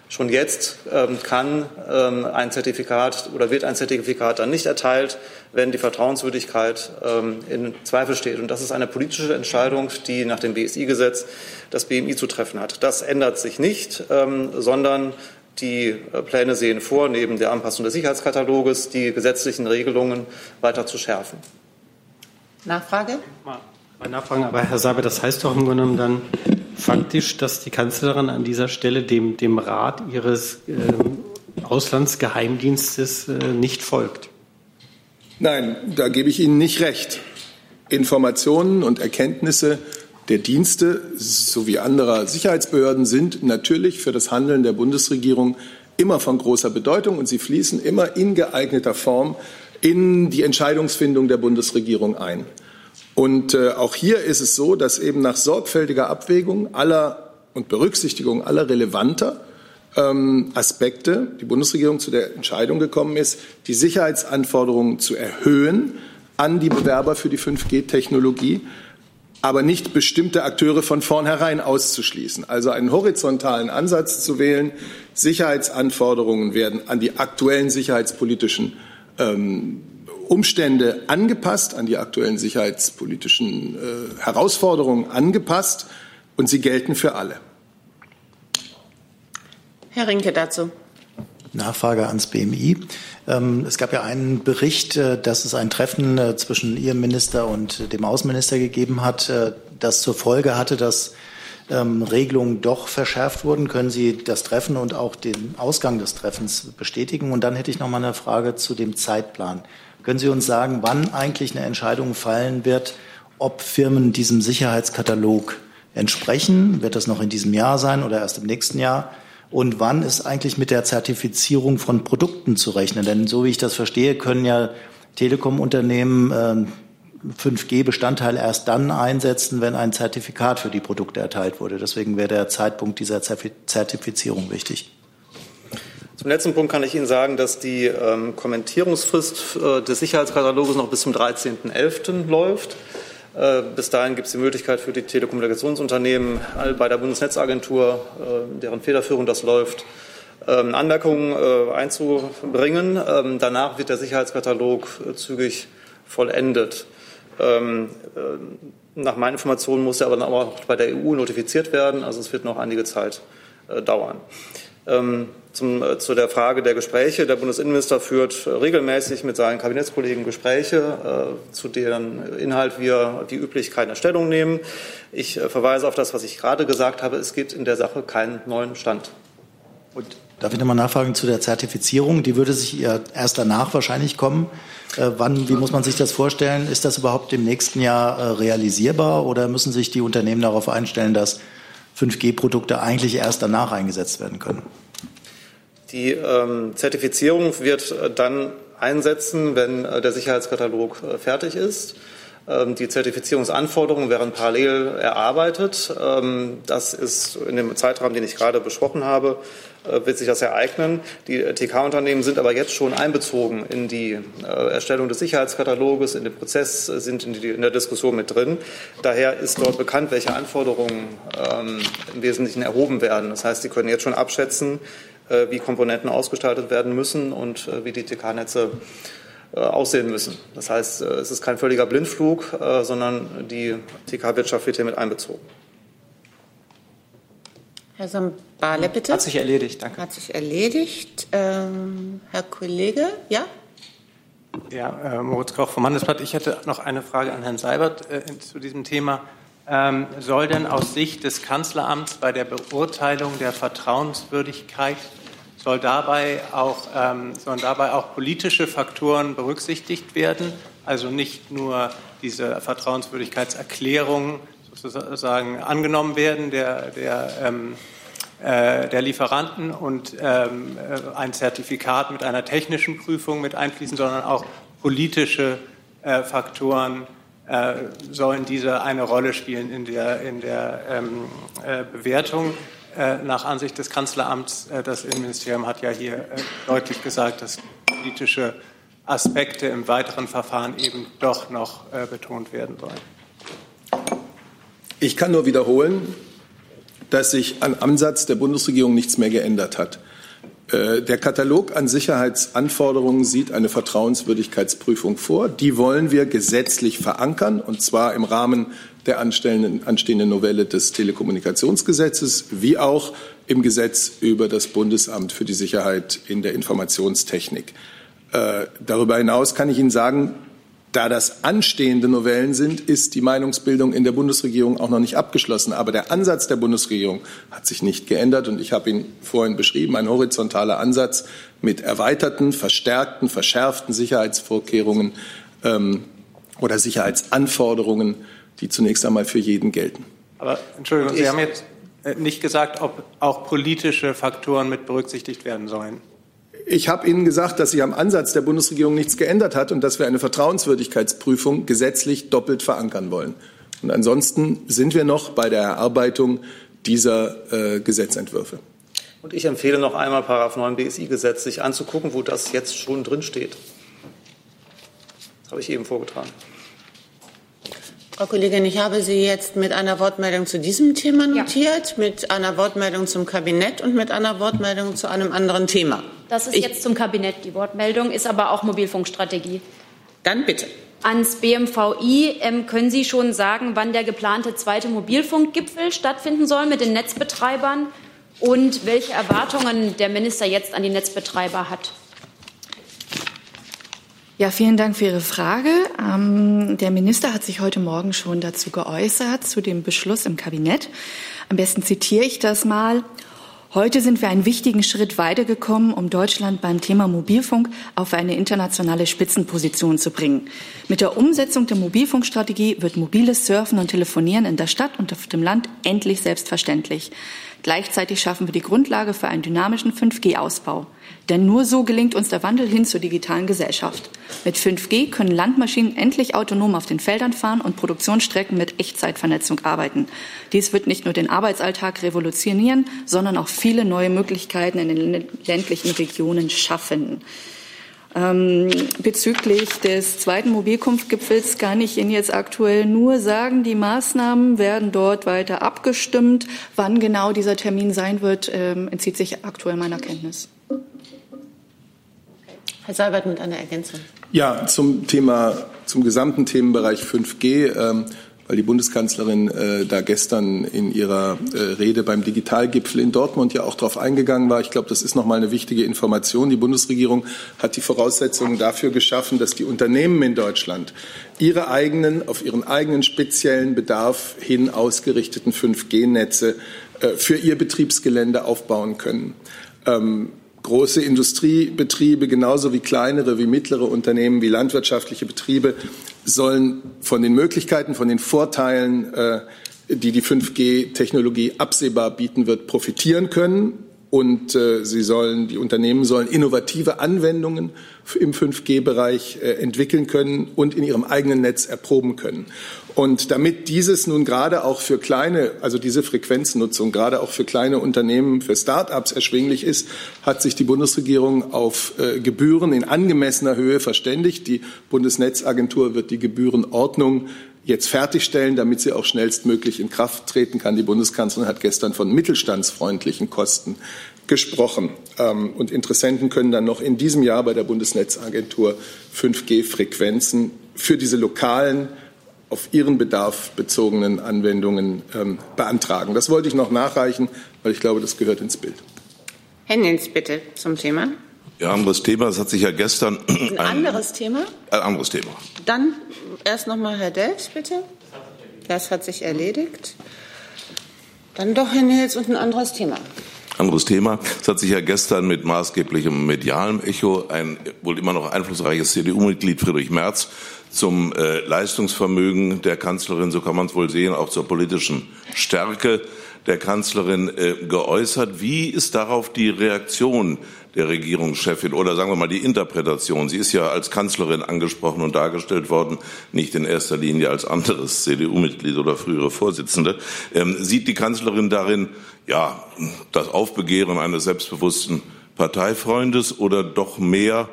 Schon jetzt ähm, kann ähm, ein Zertifikat oder wird ein Zertifikat dann nicht erteilt, wenn die Vertrauenswürdigkeit ähm, in Zweifel steht. Und das ist eine politische Entscheidung, die nach dem BSI-Gesetz das BMI zu treffen hat. Das ändert sich nicht, ähm, sondern Die äh, Pläne sehen vor, neben der Anpassung des Sicherheitskataloges die gesetzlichen Regelungen weiter zu schärfen.
Nachfrage?
Mal nachfragen, aber Herr Sabe, das heißt doch im Grunde genommen dann faktisch, dass die Kanzlerin an dieser Stelle dem, dem Rat ihres äh, Auslandsgeheimdienstes äh, nicht folgt.
Nein, da gebe ich Ihnen nicht recht. Informationen und Erkenntnisse der Dienste sowie anderer Sicherheitsbehörden sind natürlich für das Handeln der Bundesregierung immer von großer Bedeutung und sie fließen immer in geeigneter Form in die Entscheidungsfindung der Bundesregierung ein. Und äh, auch hier ist es so, dass eben nach sorgfältiger Abwägung aller und Berücksichtigung aller relevanter ähm, Aspekte die Bundesregierung zu der Entscheidung gekommen ist, die Sicherheitsanforderungen zu erhöhen an die Bewerber für die 5G-Technologie, aber nicht bestimmte Akteure von vornherein auszuschließen. Also einen horizontalen Ansatz zu wählen. Sicherheitsanforderungen werden an die aktuellen sicherheitspolitischen ähm, Umstände angepasst, an die aktuellen sicherheitspolitischen äh, Herausforderungen angepasst und sie gelten für alle.
Herr Rinke dazu.
Nachfrage ans BMI. Ähm, es gab ja einen Bericht, äh, dass es ein Treffen äh, zwischen Ihrem Minister und dem Außenminister gegeben hat, äh, das zur Folge hatte, dass ähm, Regelungen doch verschärft wurden. Können Sie das Treffen und auch den Ausgang des Treffens bestätigen? Und dann hätte ich noch mal eine Frage zu dem Zeitplan. Können Sie uns sagen, wann eigentlich eine Entscheidung fallen wird, ob Firmen diesem Sicherheitskatalog entsprechen? Wird das noch in diesem Jahr sein oder erst im nächsten Jahr? Und wann ist eigentlich mit der Zertifizierung von Produkten zu rechnen? Denn so wie ich das verstehe, können ja Telekom-Unternehmen äh, 5G-Bestandteil erst dann einsetzen, wenn ein Zertifikat für die Produkte erteilt wurde. Deswegen wäre der Zeitpunkt dieser Zertifizierung wichtig.
Zum letzten Punkt kann ich Ihnen sagen, dass die ähm, Kommentierungsfrist äh, des Sicherheitskataloges noch bis zum 13.11. läuft. Äh, bis dahin gibt es die Möglichkeit für die Telekommunikationsunternehmen bei der Bundesnetzagentur, äh, deren Federführung das läuft, ähm, Anmerkungen äh, einzubringen. Ähm, danach wird der Sicherheitskatalog zügig vollendet. Ähm, nach meinen Informationen muss er aber auch bei der EU notifiziert werden. Also es wird noch einige Zeit dauern. Zum, äh, zu der Frage der Gespräche. Der Bundesinnenminister führt regelmäßig mit seinen Kabinettskollegen Gespräche, äh, zu deren Inhalt wir wie üblich keine Stellung nehmen. Ich äh, verweise auf das, was ich gerade gesagt habe. Es gibt in der Sache keinen neuen Stand.
Und darf ich nochmal nachfragen zu der Zertifizierung? Die würde sich erst danach wahrscheinlich kommen. Äh, wann, wie muss man sich das vorstellen? Ist das überhaupt im nächsten Jahr äh, realisierbar oder müssen sich die Unternehmen darauf einstellen, dass 5G-Produkte eigentlich erst danach eingesetzt werden können?
Die ähm, Zertifizierung wird äh, dann einsetzen, wenn äh, der Sicherheitskatalog äh, fertig ist. Ähm, die Zertifizierungsanforderungen werden parallel erarbeitet. Ähm, das ist in dem Zeitraum, den ich gerade besprochen habe, wird sich das ereignen. Die TK-Unternehmen sind aber jetzt schon einbezogen in die Erstellung des Sicherheitskataloges, in den Prozess, sind in, der Diskussion mit drin. Daher ist dort bekannt, welche Anforderungen ähm, im Wesentlichen erhoben werden. Das heißt, Sie können jetzt schon abschätzen, äh, wie Komponenten ausgestaltet werden müssen und äh, wie die TK-Netze äh, aussehen müssen. Das heißt, es ist kein völliger Blindflug, sondern die TK-Wirtschaft wird hier mit einbezogen.
Herr Sambale, bitte.
Hat sich erledigt, danke.
Hat sich erledigt. Ähm, Herr Kollege, ja?
Ja, äh, Moritz Koch vom Handelsblatt. Ich hätte noch eine Frage an Herrn Seibert äh, zu diesem Thema. Ähm, soll denn aus Sicht des Kanzleramts bei der Beurteilung der Vertrauenswürdigkeit soll dabei auch, ähm, sollen dabei auch politische Faktoren berücksichtigt werden? Also nicht nur diese Vertrauenswürdigkeitserklärung sozusagen angenommen werden der, der, ähm, äh, der Lieferanten und ähm, äh, ein Zertifikat mit einer technischen Prüfung mit einfließen, sondern auch politische äh, Faktoren äh, sollen diese eine Rolle spielen in der, in der ähm, äh, Bewertung. Äh, nach Ansicht des Kanzleramts, äh, das Innenministerium hat ja hier äh, deutlich gesagt, dass politische Aspekte im weiteren Verfahren eben doch noch betont werden sollen.
Ich kann nur wiederholen, dass sich am Ansatz der Bundesregierung nichts mehr geändert hat. Der Katalog an Sicherheitsanforderungen sieht eine Vertrauenswürdigkeitsprüfung vor. Die wollen wir gesetzlich verankern, und zwar im Rahmen der anstehenden Novelle des Telekommunikationsgesetzes wie auch im Gesetz über das Bundesamt für die Sicherheit in der Informationstechnik. Äh, darüber hinaus kann ich Ihnen sagen, da das anstehende Novellen sind, ist die Meinungsbildung in der Bundesregierung auch noch nicht abgeschlossen. Aber der Ansatz der Bundesregierung hat sich nicht geändert. Und ich habe ihn vorhin beschrieben, ein horizontaler Ansatz mit erweiterten, verstärkten, verschärften Sicherheitsvorkehrungen ähm, oder Sicherheitsanforderungen, die zunächst einmal für jeden gelten.
Aber Entschuldigung, Sie haben jetzt äh, nicht gesagt, ob auch politische Faktoren mit berücksichtigt werden sollen.
Ich habe Ihnen gesagt, dass sich am Ansatz der Bundesregierung nichts geändert hat und dass wir eine Vertrauenswürdigkeitsprüfung gesetzlich doppelt verankern wollen. Und ansonsten sind wir noch bei der Erarbeitung dieser äh, Gesetzentwürfe.
Und ich empfehle noch einmal Paragraph 9 BSI-Gesetz sich anzugucken, wo das jetzt schon drin steht. Das habe ich eben vorgetragen.
Frau Kollegin, ich habe Sie jetzt mit einer Wortmeldung zu diesem Thema notiert, ja. mit einer Wortmeldung zum Kabinett und mit einer Wortmeldung zu einem anderen Thema.
Das ist ich jetzt zum Kabinett die Wortmeldung, ist aber auch Mobilfunkstrategie.
Dann bitte.
Ans BMVI ähm, können Sie schon sagen, wann der geplante zweite Mobilfunkgipfel stattfinden soll mit den Netzbetreibern und welche Erwartungen der Minister jetzt an die Netzbetreiber hat?
Ja, vielen Dank für Ihre Frage. Ähm, der Minister hat sich heute Morgen schon dazu geäußert, zu dem Beschluss im Kabinett. Am besten zitiere ich das mal. Heute sind wir einen wichtigen Schritt weitergekommen, um Deutschland beim Thema Mobilfunk auf eine internationale Spitzenposition zu bringen. Mit der Umsetzung der Mobilfunkstrategie wird mobiles Surfen und Telefonieren in der Stadt und auf dem Land endlich selbstverständlich. Gleichzeitig schaffen wir die Grundlage für einen dynamischen 5G-Ausbau. Denn nur so gelingt uns der Wandel hin zur digitalen Gesellschaft. Mit 5G können Landmaschinen endlich autonom auf den Feldern fahren und Produktionsstrecken mit Echtzeitvernetzung arbeiten. Dies wird nicht nur den Arbeitsalltag revolutionieren, sondern auch viele neue Möglichkeiten in den ländlichen Regionen schaffen. Ähm, bezüglich des zweiten Mobilfunkgipfels kann ich Ihnen jetzt aktuell nur sagen, die Maßnahmen werden dort weiter abgestimmt. Wann genau dieser Termin sein wird, ähm, entzieht sich aktuell meiner Kenntnis.
Herr Seibert mit einer Ergänzung.
Ja, zum Thema, zum gesamten Themenbereich 5G, ähm, weil die Bundeskanzlerin äh, da gestern in ihrer äh, Rede beim Digitalgipfel in Dortmund ja auch darauf eingegangen war. Ich glaube, das ist noch mal eine wichtige Information. Die Bundesregierung hat die Voraussetzungen dafür geschaffen, dass die Unternehmen in Deutschland ihre eigenen, auf ihren eigenen speziellen Bedarf hin ausgerichteten 5G-Netze äh, für ihr Betriebsgelände aufbauen können. Ähm, große Industriebetriebe genauso wie kleinere, wie mittlere Unternehmen, wie landwirtschaftliche Betriebe sollen von den Möglichkeiten, von den Vorteilen, äh, die die 5G-Technologie absehbar bieten wird, profitieren können. Und äh, sie sollen, die Unternehmen sollen innovative Anwendungen im 5G-Bereich äh, entwickeln können und in ihrem eigenen Netz erproben können. Und damit dieses nun gerade auch für kleine, also diese Frequenznutzung gerade auch für kleine Unternehmen, für Start-ups erschwinglich ist, hat sich die Bundesregierung auf äh, Gebühren in angemessener Höhe verständigt. Die Bundesnetzagentur wird die Gebührenordnung jetzt fertigstellen, damit sie auch schnellstmöglich in Kraft treten kann. Die Bundeskanzlerin hat gestern von mittelstandsfreundlichen Kosten gesprochen. Ähm, und Interessenten können dann noch in diesem Jahr bei der Bundesnetzagentur 5G-Frequenzen für diese lokalen auf ihren Bedarf bezogenen Anwendungen ähm, beantragen. Das wollte ich noch nachreichen, weil ich glaube, das gehört ins Bild.
Herr Nins, bitte zum Thema.
Ja, anderes Thema. Das hat sich ja gestern.
Ein, [CLEARS THROAT] ein anderes Thema?
Ein anderes Thema.
Dann erst noch mal Herr Delfs, bitte. Das hat sich erledigt. Dann doch Herr Nils und ein anderes Thema.
Anderes Thema. Es hat sich ja gestern mit maßgeblichem medialem Echo ein wohl immer noch einflussreiches CDU-Mitglied Friedrich Merz zum äh, Leistungsvermögen der Kanzlerin, so kann man es wohl sehen, auch zur politischen Stärke der Kanzlerin äh, geäußert. Wie ist darauf die Reaktion der Regierungschefin oder sagen wir mal die Interpretation? Sie ist ja als Kanzlerin angesprochen und dargestellt worden, nicht in erster Linie als anderes [LAUGHS] CDU-Mitglied oder frühere Vorsitzende. Ähm, sieht die Kanzlerin darin ja das Aufbegehren eines selbstbewussten Parteifreundes oder doch mehr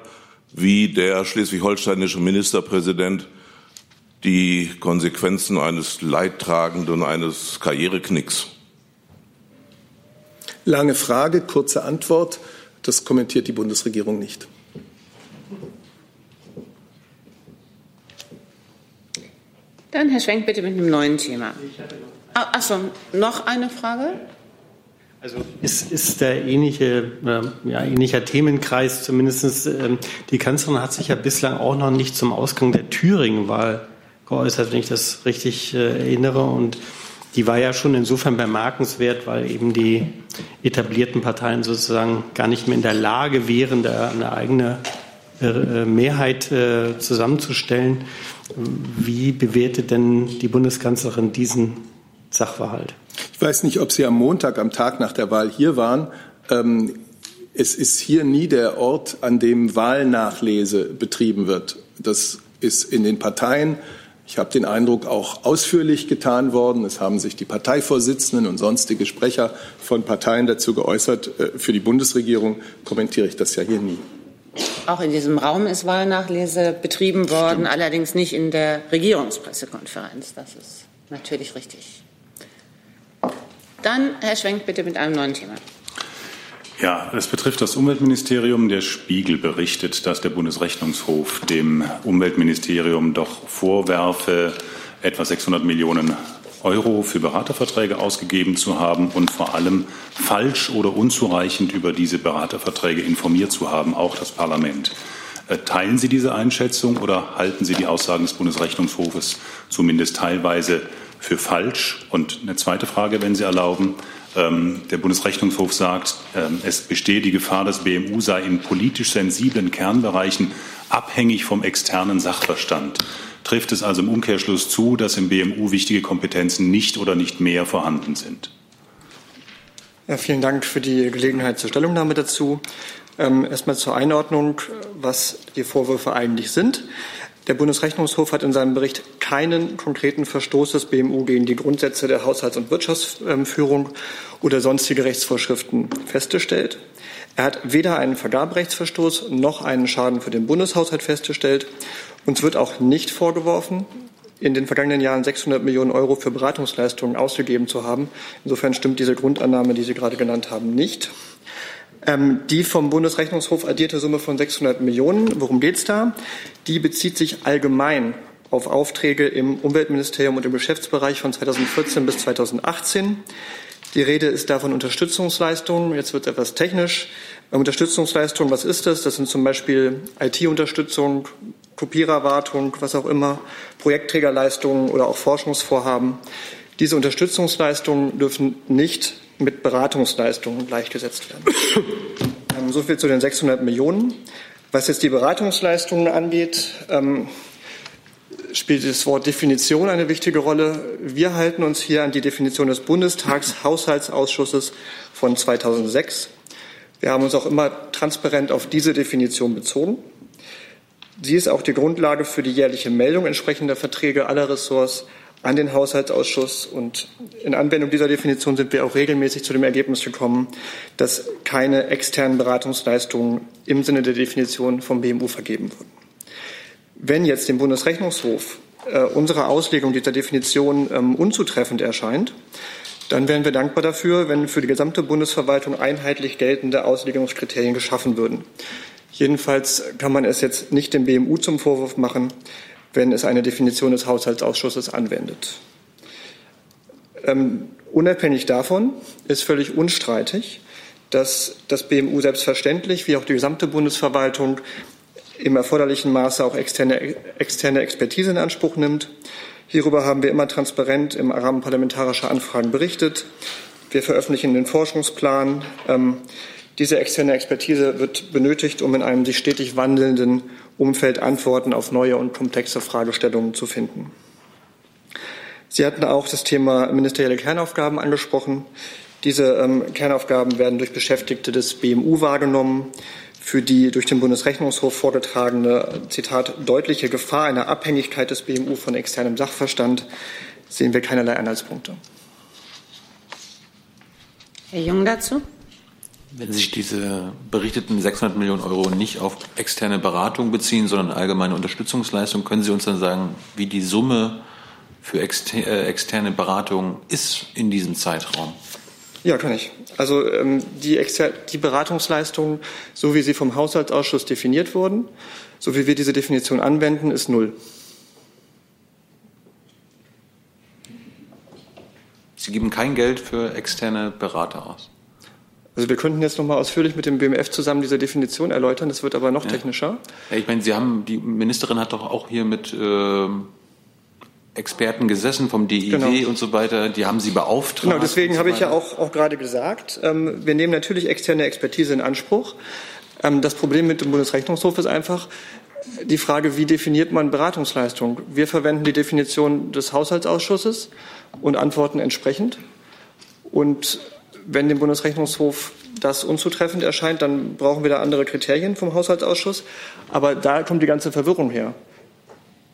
wie der schleswig-holsteinische Ministerpräsident die Konsequenzen eines Leidtragenden, eines Karriereknicks?
Lange Frage, kurze Antwort. Das kommentiert die Bundesregierung nicht.
Dann Herr Schwenk bitte mit einem neuen Thema. Achso, noch eine Frage?
Also ist, ist der ähnliche, äh, ja, ähnlicher Themenkreis zumindest. Ähm, die Kanzlerin hat sich ja bislang auch noch nicht zum Ausgang der Thüringen-Wahl geäußert, wenn ich das richtig äh, erinnere. Und die war ja schon insofern bemerkenswert, weil eben die etablierten Parteien sozusagen gar nicht mehr in der Lage wären, da eine eigene äh, Mehrheit äh, zusammenzustellen. Wie bewertet denn die Bundeskanzlerin diesen Sachverhalt?
Ich weiß nicht, ob Sie am Montag, am Tag nach der Wahl hier waren. Ähm, es ist hier nie der Ort, an dem Wahlnachlese betrieben wird. Das ist in den Parteien, ich habe den Eindruck, auch ausführlich getan worden. Es haben sich die Parteivorsitzenden und sonstige Sprecher von Parteien dazu geäußert. Äh, für die Bundesregierung kommentiere ich das ja hier nie.
Auch in diesem Raum ist Wahlnachlese betrieben worden, Stimmt. allerdings nicht in der Regierungspressekonferenz. Das ist natürlich richtig. Dann Herr Schwenk bitte mit einem neuen Thema.
Ja, es betrifft das Umweltministerium. Der Spiegel berichtet, dass der Bundesrechnungshof dem Umweltministerium doch vorwerfe, etwa 600 Millionen Euro für Beraterverträge ausgegeben zu haben und vor allem falsch oder unzureichend über diese Beraterverträge informiert zu haben, auch das Parlament. Äh, teilen Sie diese Einschätzung oder halten Sie die Aussagen des Bundesrechnungshofes zumindest teilweise für falsch? Und eine zweite Frage, wenn Sie erlauben. Ähm, der Bundesrechnungshof sagt, ähm, es bestehe die Gefahr, das BMU sei in politisch sensiblen Kernbereichen abhängig vom externen Sachverstand. Trifft es also im Umkehrschluss zu, dass im BMU wichtige Kompetenzen nicht oder nicht mehr vorhanden sind?
Ja, vielen Dank für die Gelegenheit zur Stellungnahme dazu. Ähm, erstmal zur Einordnung, was die Vorwürfe eigentlich sind. Der Bundesrechnungshof hat in seinem Bericht keinen konkreten Verstoß des BMU gegen die Grundsätze der Haushalts- und Wirtschaftsführung oder sonstige Rechtsvorschriften festgestellt. Er hat weder einen Vergaberechtsverstoß noch einen Schaden für den Bundeshaushalt festgestellt. Uns wird auch nicht vorgeworfen, in den vergangenen Jahren 600 Millionen Euro für Beratungsleistungen ausgegeben zu haben. Insofern stimmt diese Grundannahme, die Sie gerade genannt haben, nicht. Ähm, die vom Bundesrechnungshof addierte Summe von 600 Millionen, worum geht es da? Die bezieht sich allgemein auf Aufträge im Umweltministerium und im Geschäftsbereich von 2014 bis 2018. Die Rede ist da von Unterstützungsleistungen. Jetzt wird etwas technisch. Ähm, Unterstützungsleistungen, was ist das? Das sind zum Beispiel IT-Unterstützung, Kopiererwartung, was auch immer, Projektträgerleistungen oder auch Forschungsvorhaben. Diese Unterstützungsleistungen dürfen nicht mit Beratungsleistungen gleichgesetzt werden. Ähm, so viel zu den 600 Millionen. Was jetzt die Beratungsleistungen angeht, ähm, spielt das Wort Definition eine wichtige Rolle. Wir halten uns hier an die Definition des Bundestagshaushaltsausschusses von 2006. Wir haben uns auch immer transparent auf diese Definition bezogen. Sie ist auch die Grundlage für die jährliche Meldung entsprechender Verträge aller Ressorts an den Haushaltsausschuss. Und in Anwendung dieser Definition sind wir auch regelmäßig zu dem Ergebnis gekommen, dass keine externen Beratungsleistungen im Sinne der Definition vom BMU vergeben wurden. Wenn jetzt dem Bundesrechnungshof äh, unsere Auslegung dieser Definition ähm, unzutreffend erscheint, dann wären wir dankbar dafür, wenn für die gesamte Bundesverwaltung einheitlich geltende Auslegungskriterien geschaffen würden. Jedenfalls kann man es jetzt nicht dem BMU zum Vorwurf machen, wenn es eine Definition des Haushaltsausschusses anwendet. Ähm, unabhängig davon ist völlig unstreitig, dass das BMU selbstverständlich, wie auch die gesamte Bundesverwaltung, im erforderlichen Maße auch externe, externe Expertise in Anspruch nimmt. Hierüber haben wir immer transparent im Rahmen parlamentarischer Anfragen berichtet. Wir veröffentlichen den Forschungsplan. Ähm, diese externe Expertise wird benötigt, um in einem sich stetig wandelnden Umfeld Antworten auf neue und komplexe Fragestellungen zu finden. Sie hatten auch das Thema ministerielle Kernaufgaben angesprochen. Diese ähm, Kernaufgaben werden durch Beschäftigte des BMU wahrgenommen. Für die durch den Bundesrechnungshof vorgetragene, Zitat, deutliche Gefahr einer Abhängigkeit des BMU von externem Sachverstand sehen wir keinerlei Anhaltspunkte.
Herr Jung dazu.
Wenn sich diese berichteten 600 Millionen Euro nicht auf externe Beratung beziehen, sondern allgemeine Unterstützungsleistung, können Sie uns dann sagen, wie die Summe für äh, externe Beratung ist in diesem Zeitraum?
Ja, kann ich. Also ähm, die, die Beratungsleistungen, so wie sie vom Haushaltsausschuss definiert wurden, so wie wir diese Definition anwenden, ist null.
Sie geben kein Geld für externe Berater aus.
Also wir könnten jetzt noch mal ausführlich mit dem BMF zusammen diese Definition erläutern. Das wird aber noch ja. technischer.
Ja, ich meine, Sie haben die Ministerin hat doch auch hier mit äh, Experten gesessen vom DIW genau. und so weiter. Die haben Sie beauftragt.
Genau, deswegen so habe ich ja auch, auch gerade gesagt, ähm, wir nehmen natürlich externe Expertise in Anspruch. Ähm, das Problem mit dem Bundesrechnungshof ist einfach die Frage, wie definiert man Beratungsleistung? Wir verwenden die Definition des Haushaltsausschusses und antworten entsprechend. Und wenn dem Bundesrechnungshof das unzutreffend erscheint, dann brauchen wir da andere Kriterien vom Haushaltsausschuss. Aber da kommt die ganze Verwirrung her.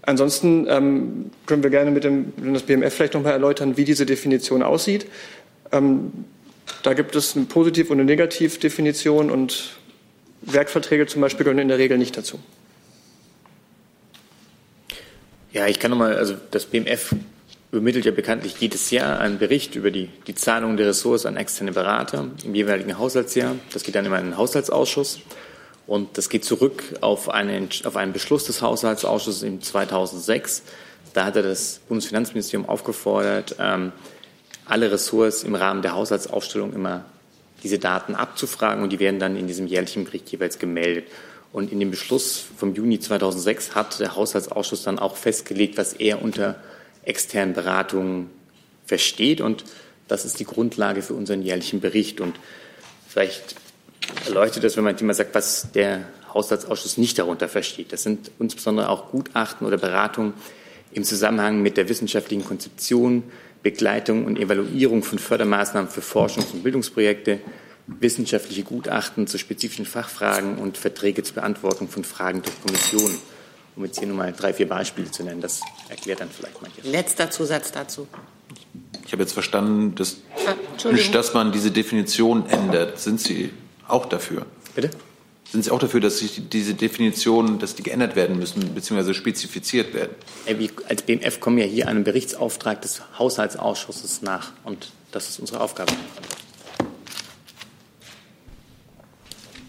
Ansonsten ähm, können wir gerne mit dem das BMF vielleicht noch mal erläutern, wie diese Definition aussieht. Ähm, da gibt es eine Positiv- und eine Negativdefinition und Werkverträge zum Beispiel gehören in der Regel nicht dazu.
Ja, ich kann noch mal, also das BMF übermittelt ja bekanntlich jedes Jahr einen Bericht über die, die Zahlung der Ressourcen an externe Berater im jeweiligen Haushaltsjahr. Das geht dann immer in den Haushaltsausschuss. Und das geht zurück auf einen, auf einen Beschluss des Haushaltsausschusses im 2006. Da hatte das Bundesfinanzministerium aufgefordert, ähm, alle Ressorts im Rahmen der Haushaltsaufstellung immer diese Daten abzufragen und die werden dann in diesem jährlichen Bericht jeweils gemeldet. Und in dem Beschluss vom Juni 2006 hat der Haushaltsausschuss dann auch festgelegt, was er unter externen Beratungen versteht. Und das ist die Grundlage für unseren jährlichen Bericht. Und vielleicht erleuchtet das, wenn man immer sagt, was der Haushaltsausschuss nicht darunter versteht. Das sind insbesondere auch Gutachten oder Beratungen im Zusammenhang mit der wissenschaftlichen Konzeption, Begleitung und Evaluierung von Fördermaßnahmen für Forschungs- und Bildungsprojekte, wissenschaftliche Gutachten zu spezifischen Fachfragen und Verträge zur Beantwortung von Fragen durch Kommissionen um jetzt hier nur mal drei, vier Beispiele zu nennen. Das erklärt dann vielleicht manches.
Letzter Zusatz dazu.
Ich habe jetzt verstanden, dass, ah, dass man diese Definition ändert. Sind Sie auch dafür?
Bitte?
Sind Sie auch dafür, dass sich diese Definitionen, dass die geändert werden müssen, beziehungsweise spezifiziert werden?
Wir als BMF kommen ja hier einem Berichtsauftrag des Haushaltsausschusses nach. Und das ist unsere Aufgabe.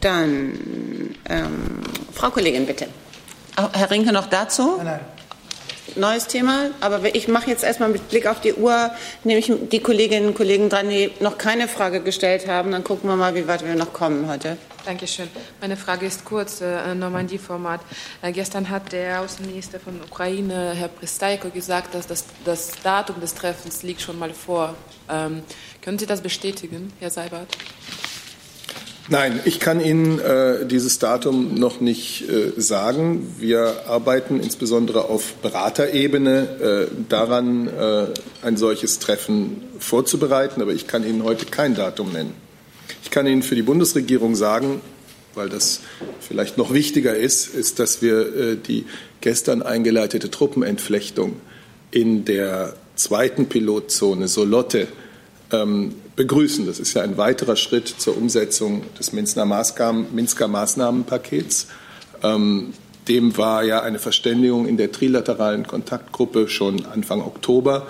Dann, ähm, Frau Kollegin, bitte. Herr Rinke noch dazu? Nein, nein. Neues Thema, aber ich mache jetzt erstmal mit Blick auf die Uhr, nehme ich die Kolleginnen und Kollegen dran, die noch keine Frage gestellt haben. Dann gucken wir mal, wie weit wir noch kommen heute.
Dankeschön. Meine Frage ist kurz, äh, Normandie-Format. Äh, gestern hat der Außenminister von Ukraine, Herr Pristaiko, gesagt, dass das, das Datum des Treffens liegt schon mal vor. Ähm, können Sie das bestätigen, Herr Seibert?
Nein, ich kann Ihnen äh, dieses Datum noch nicht äh, sagen. Wir arbeiten insbesondere auf Beraterebene äh, daran, äh, ein solches Treffen vorzubereiten, aber ich kann Ihnen heute kein Datum nennen. Ich kann Ihnen für die Bundesregierung sagen, weil das vielleicht noch wichtiger ist, ist, dass wir äh, die gestern eingeleitete Truppenentflechtung in der zweiten Pilotzone Solotte ähm, begrüßen. Das ist ja ein weiterer Schritt zur Umsetzung des Minsker, Maßnahmenpakets. Ähm, dem war ja eine Verständigung in der trilateralen Kontaktgruppe schon Anfang Oktober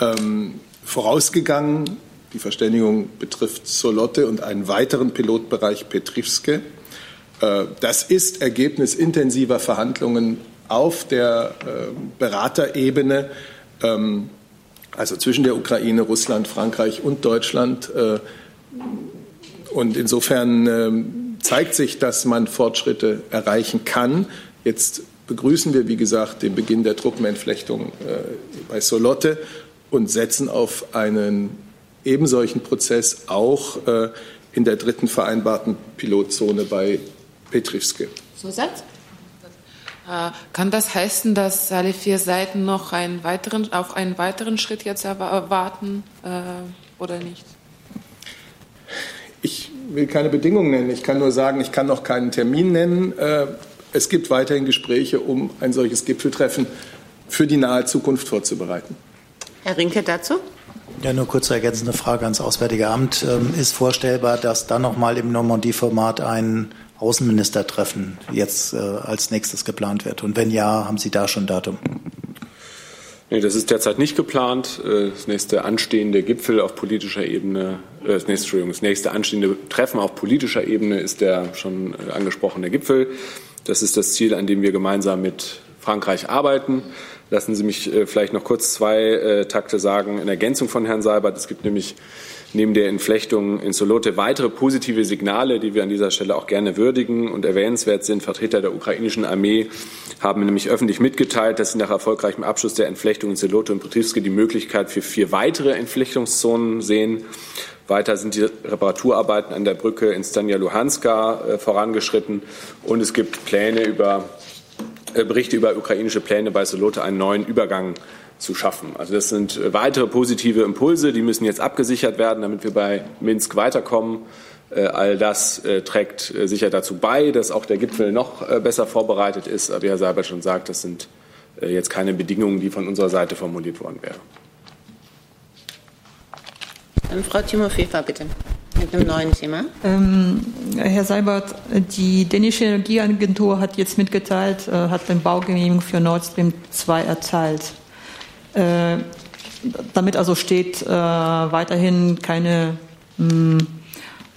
ähm, vorausgegangen. Die Verständigung betrifft Solotte und einen weiteren Pilotbereich Petrivske. Äh, das ist Ergebnis intensiver Verhandlungen auf der äh, Beraterebene. Ähm, also zwischen der Ukraine, Russland, Frankreich und Deutschland. Äh, und insofern ähm, zeigt sich, dass man Fortschritte erreichen kann. Jetzt begrüßen wir, wie gesagt, den Beginn der Truppenentflechtung äh, bei Solotte und setzen auf einen ebensolchen Prozess auch äh, in der dritten vereinbarten Pilotzone bei Petrivske.
Zusatz?
Äh, kann das heißen, dass alle vier Seiten noch einen weiteren, auf einen weiteren Schritt jetzt erwarten äh, oder nicht?
Ich will keine Bedingungen nennen. Ich kann nur sagen, ich kann noch keinen Termin nennen. Äh, es gibt weiterhin Gespräche, um ein solches Gipfeltreffen für die nahe Zukunft vorzubereiten.
Herr Rinke dazu?
Ja, nur kurze ergänzende Frage ans Auswärtige Amt. Ähm, ist vorstellbar, dass dann noch mal im Normandie-Format ein Außenministertreffen jetzt äh, als nächstes geplant wird? Und wenn ja, haben Sie da schon Datum?
Nee, das ist derzeit nicht geplant. Äh, das nächste anstehende Gipfel auf politischer Ebene, äh, das nächste, das nächste anstehende Treffen auf politischer Ebene ist der schon äh, angesprochene Gipfel. Das ist das Ziel, an dem wir gemeinsam mit Frankreich arbeiten. Lassen Sie mich vielleicht noch kurz zwei Takte sagen in Ergänzung von Herrn Seibert. Es gibt nämlich neben der Entflechtung in Solote weitere positive Signale, die wir an dieser Stelle auch gerne würdigen und erwähnenswert sind. Vertreter der ukrainischen Armee haben nämlich öffentlich mitgeteilt, dass sie nach erfolgreichem Abschluss der Entflechtung in Solote und Petrivski die Möglichkeit für vier weitere Entflechtungszonen sehen. Weiter sind die Reparaturarbeiten an der Brücke in Stanja Luhanska äh, vorangeschritten und es gibt Pläne über äh, Berichte über ukrainische Pläne bei Solote einen neuen Übergang zu schaffen. Also das sind äh, weitere positive Impulse, die müssen jetzt abgesichert werden, damit wir bei Minsk weiterkommen. Äh, all das äh, trägt sicher dazu bei, dass auch der Gipfel noch besser vorbereitet ist. Aber wie Herr Seibert schon sagt, das sind jetzt keine Bedingungen, die von unserer Seite formuliert worden wären.
Dann Frau Timofeva, bitte, mit einem neuen Thema.
Ähm, Herr Seibert, die dänische Energieagentur hat jetzt mitgeteilt, äh, hat den Baugenehmigung für Nord Stream 2 erteilt. Äh, damit also steht äh, weiterhin keine mh,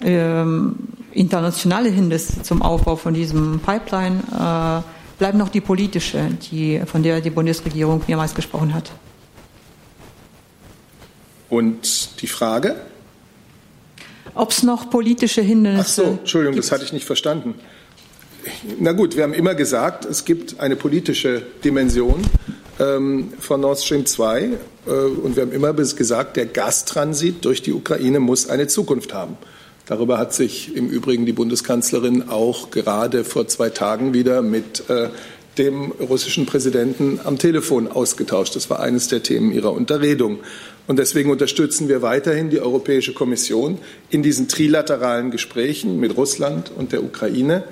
hm, äh, internationale Hindernisse zum Aufbau von diesem Pipeline. Äh, bleibt noch die politische, die, von der die Bundesregierung mehrmals gesprochen hat.
Und die Frage?
Ob es noch politische Hindernisse
Ach so, Entschuldigung, gibt. das hatte ich nicht verstanden. Na gut, wir haben immer gesagt, es gibt eine politische Dimension ähm, von Nord Stream 2. Äh, und wir haben immer gesagt, der Gastransit durch die Ukraine muss eine Zukunft haben. Darüber hat sich im Übrigen die Bundeskanzlerin auch gerade vor zwei Tagen wieder mit äh, dem russischen Präsidenten am Telefon ausgetauscht. Das war eines der Themen ihrer Unterredung. Und deswegen unterstützen wir weiterhin die Europäische Kommission in diesen trilateralen Gesprächen mit Russland und der Ukraine.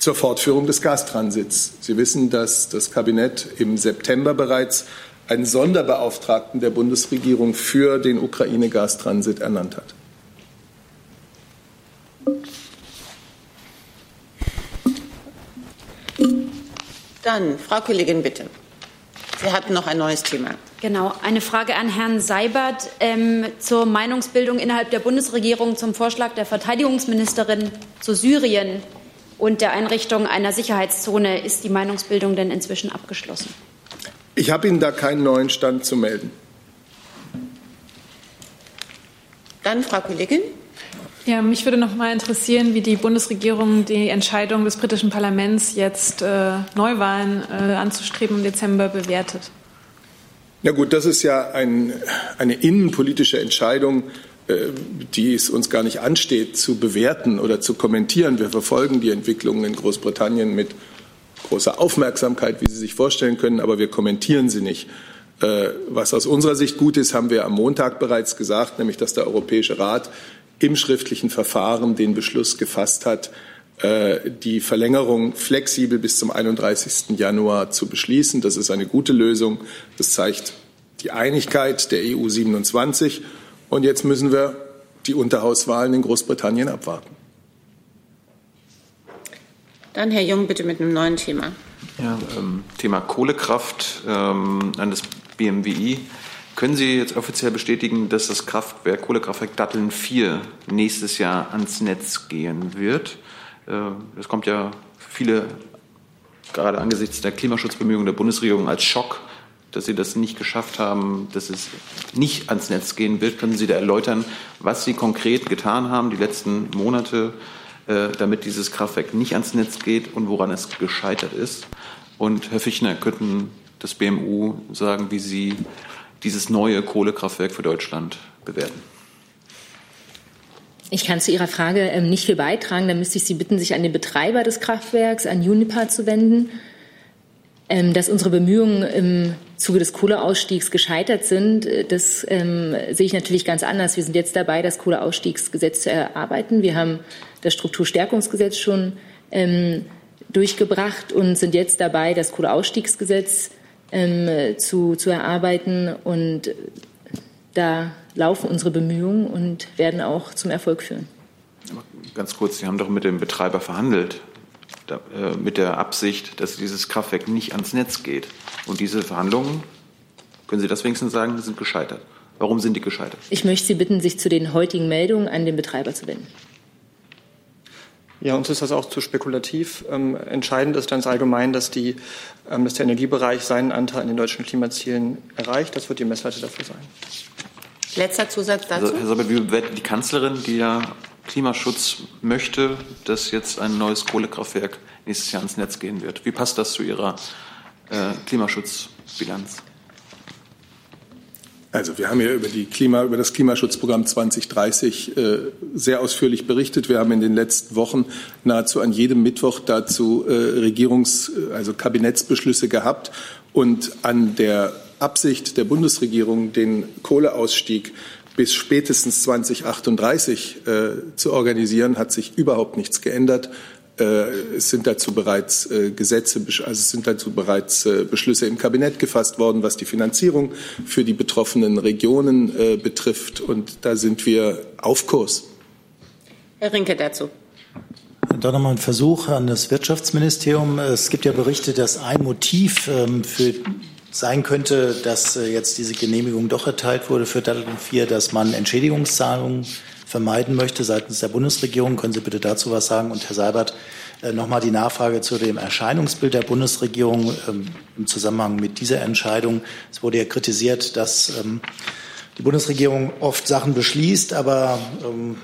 Zur Fortführung des Gastransits. Sie wissen, dass das Kabinett im September bereits einen Sonderbeauftragten der Bundesregierung für den Ukraine-Gastransit ernannt hat.
Dann, Frau Kollegin, bitte. Sie hatten noch ein neues Thema.
Genau, eine Frage an Herrn Seibert ähm, zur Meinungsbildung innerhalb der Bundesregierung zum Vorschlag der Verteidigungsministerin zu Syrien und der Einrichtung einer Sicherheitszone. Ist die Meinungsbildung denn inzwischen abgeschlossen?
Ich habe Ihnen da keinen neuen Stand zu melden.
Dann Frau Kollegin.
Ja, mich würde noch mal interessieren, wie die Bundesregierung die Entscheidung des britischen Parlaments, jetzt äh, Neuwahlen äh, anzustreben im Dezember, bewertet.
Ja gut, das ist ja ein, eine innenpolitische Entscheidung äh, die es uns gar nicht ansteht zu bewerten oder zu kommentieren. Wir verfolgen die Entwicklungen in Großbritannien mit großer Aufmerksamkeit, wie Sie sich vorstellen können, aber wir kommentieren sie nicht. Äh, was aus unserer Sicht gut ist, haben wir am Montag bereits gesagt, nämlich dass der Europäische Rat im schriftlichen Verfahren den Beschluss gefasst hat, äh, die Verlängerung flexibel bis zum 31. Januar zu beschließen. Das ist eine gute Lösung. Das zeigt die Einigkeit der EU 27 und jetzt müssen wir die Unterhauswahlen in Großbritannien abwarten.
Dann Herr Jung, bitte mit einem neuen Thema.
Ja, ähm, Thema Kohlekraft ähm, an das BMWI. Können Sie jetzt offiziell bestätigen, dass das Kraftwerk Kohlekraftwerk Datteln 4 nächstes Jahr ans Netz gehen wird? Äh, das kommt ja für viele gerade angesichts der Klimaschutzbemühungen der Bundesregierung als Schock dass Sie das nicht geschafft haben, dass es nicht ans Netz gehen wird. Können Sie da erläutern, was Sie konkret getan haben die letzten Monate, äh, damit dieses Kraftwerk nicht ans Netz geht und woran es gescheitert ist? Und Herr Fichtner, könnten das BMU sagen, wie Sie dieses neue Kohlekraftwerk für Deutschland bewerten?
Ich kann zu Ihrer Frage ähm, nicht viel beitragen. Da müsste ich Sie bitten, sich an den Betreiber des Kraftwerks, an Unipa zu wenden. Ähm, dass unsere Bemühungen im Zuge des Kohleausstiegs gescheitert sind, äh, das ähm, sehe ich natürlich ganz anders. Wir sind jetzt dabei, das Kohleausstiegsgesetz zu erarbeiten. Wir haben das Strukturstärkungsgesetz schon ähm, durchgebracht und sind jetzt dabei, das Kohleausstiegsgesetz ähm, zu, zu erarbeiten. Und da laufen unsere Bemühungen und werden auch zum Erfolg führen.
Ganz kurz, Sie haben doch mit dem Betreiber verhandelt mit der Absicht, dass dieses Kraftwerk nicht ans Netz geht. Und diese Verhandlungen, können Sie das wenigstens sagen, sind gescheitert. Warum sind die gescheitert?
Ich möchte Sie bitten, sich zu den heutigen Meldungen an den Betreiber zu wenden.
Ja, uns ist das auch zu spekulativ. Ähm, entscheidend ist ganz allgemein, dass, die, ähm, dass der Energiebereich seinen Anteil an den deutschen Klimazielen erreicht. Das wird die Messlatte dafür sein.
Letzter Zusatz dazu.
Also, Herr Sabat, wie bewertet die Kanzlerin, die ja Klimaschutz möchte, dass jetzt ein neues Kohlekraftwerk nächstes Jahr ans Netz gehen wird? Wie passt das zu Ihrer äh, Klimaschutzbilanz?
Also wir haben ja über, die Klima, über das Klimaschutzprogramm 2030 äh, sehr ausführlich berichtet. Wir haben in den letzten Wochen nahezu an jedem Mittwoch dazu äh, Regierungs-, also Kabinettsbeschlüsse gehabt und an der Absicht der Bundesregierung, den Kohleausstieg bis spätestens 2038 äh, zu organisieren, hat sich überhaupt nichts geändert. Äh, es sind dazu bereits äh, Gesetze, also es sind dazu bereits äh, Beschlüsse im Kabinett gefasst worden, was die Finanzierung für die betroffenen Regionen betrifft. Und da sind wir auf Kurs.
Herr Rinke dazu.
Da nochmal ein Versuch an das Wirtschaftsministerium. Es gibt ja Berichte, dass ein Motiv ähm, für sein könnte, dass jetzt diese Genehmigung doch erteilt wurde für Datteln 4, dass man Entschädigungszahlungen vermeiden möchte seitens der Bundesregierung. Können Sie bitte dazu was sagen? Und Herr Seibert, äh, nochmal die Nachfrage zu dem Erscheinungsbild der Bundesregierung ähm, im Zusammenhang mit dieser Entscheidung. Es wurde ja kritisiert, dass ähm, die Bundesregierung oft Sachen beschließt, aber ähm,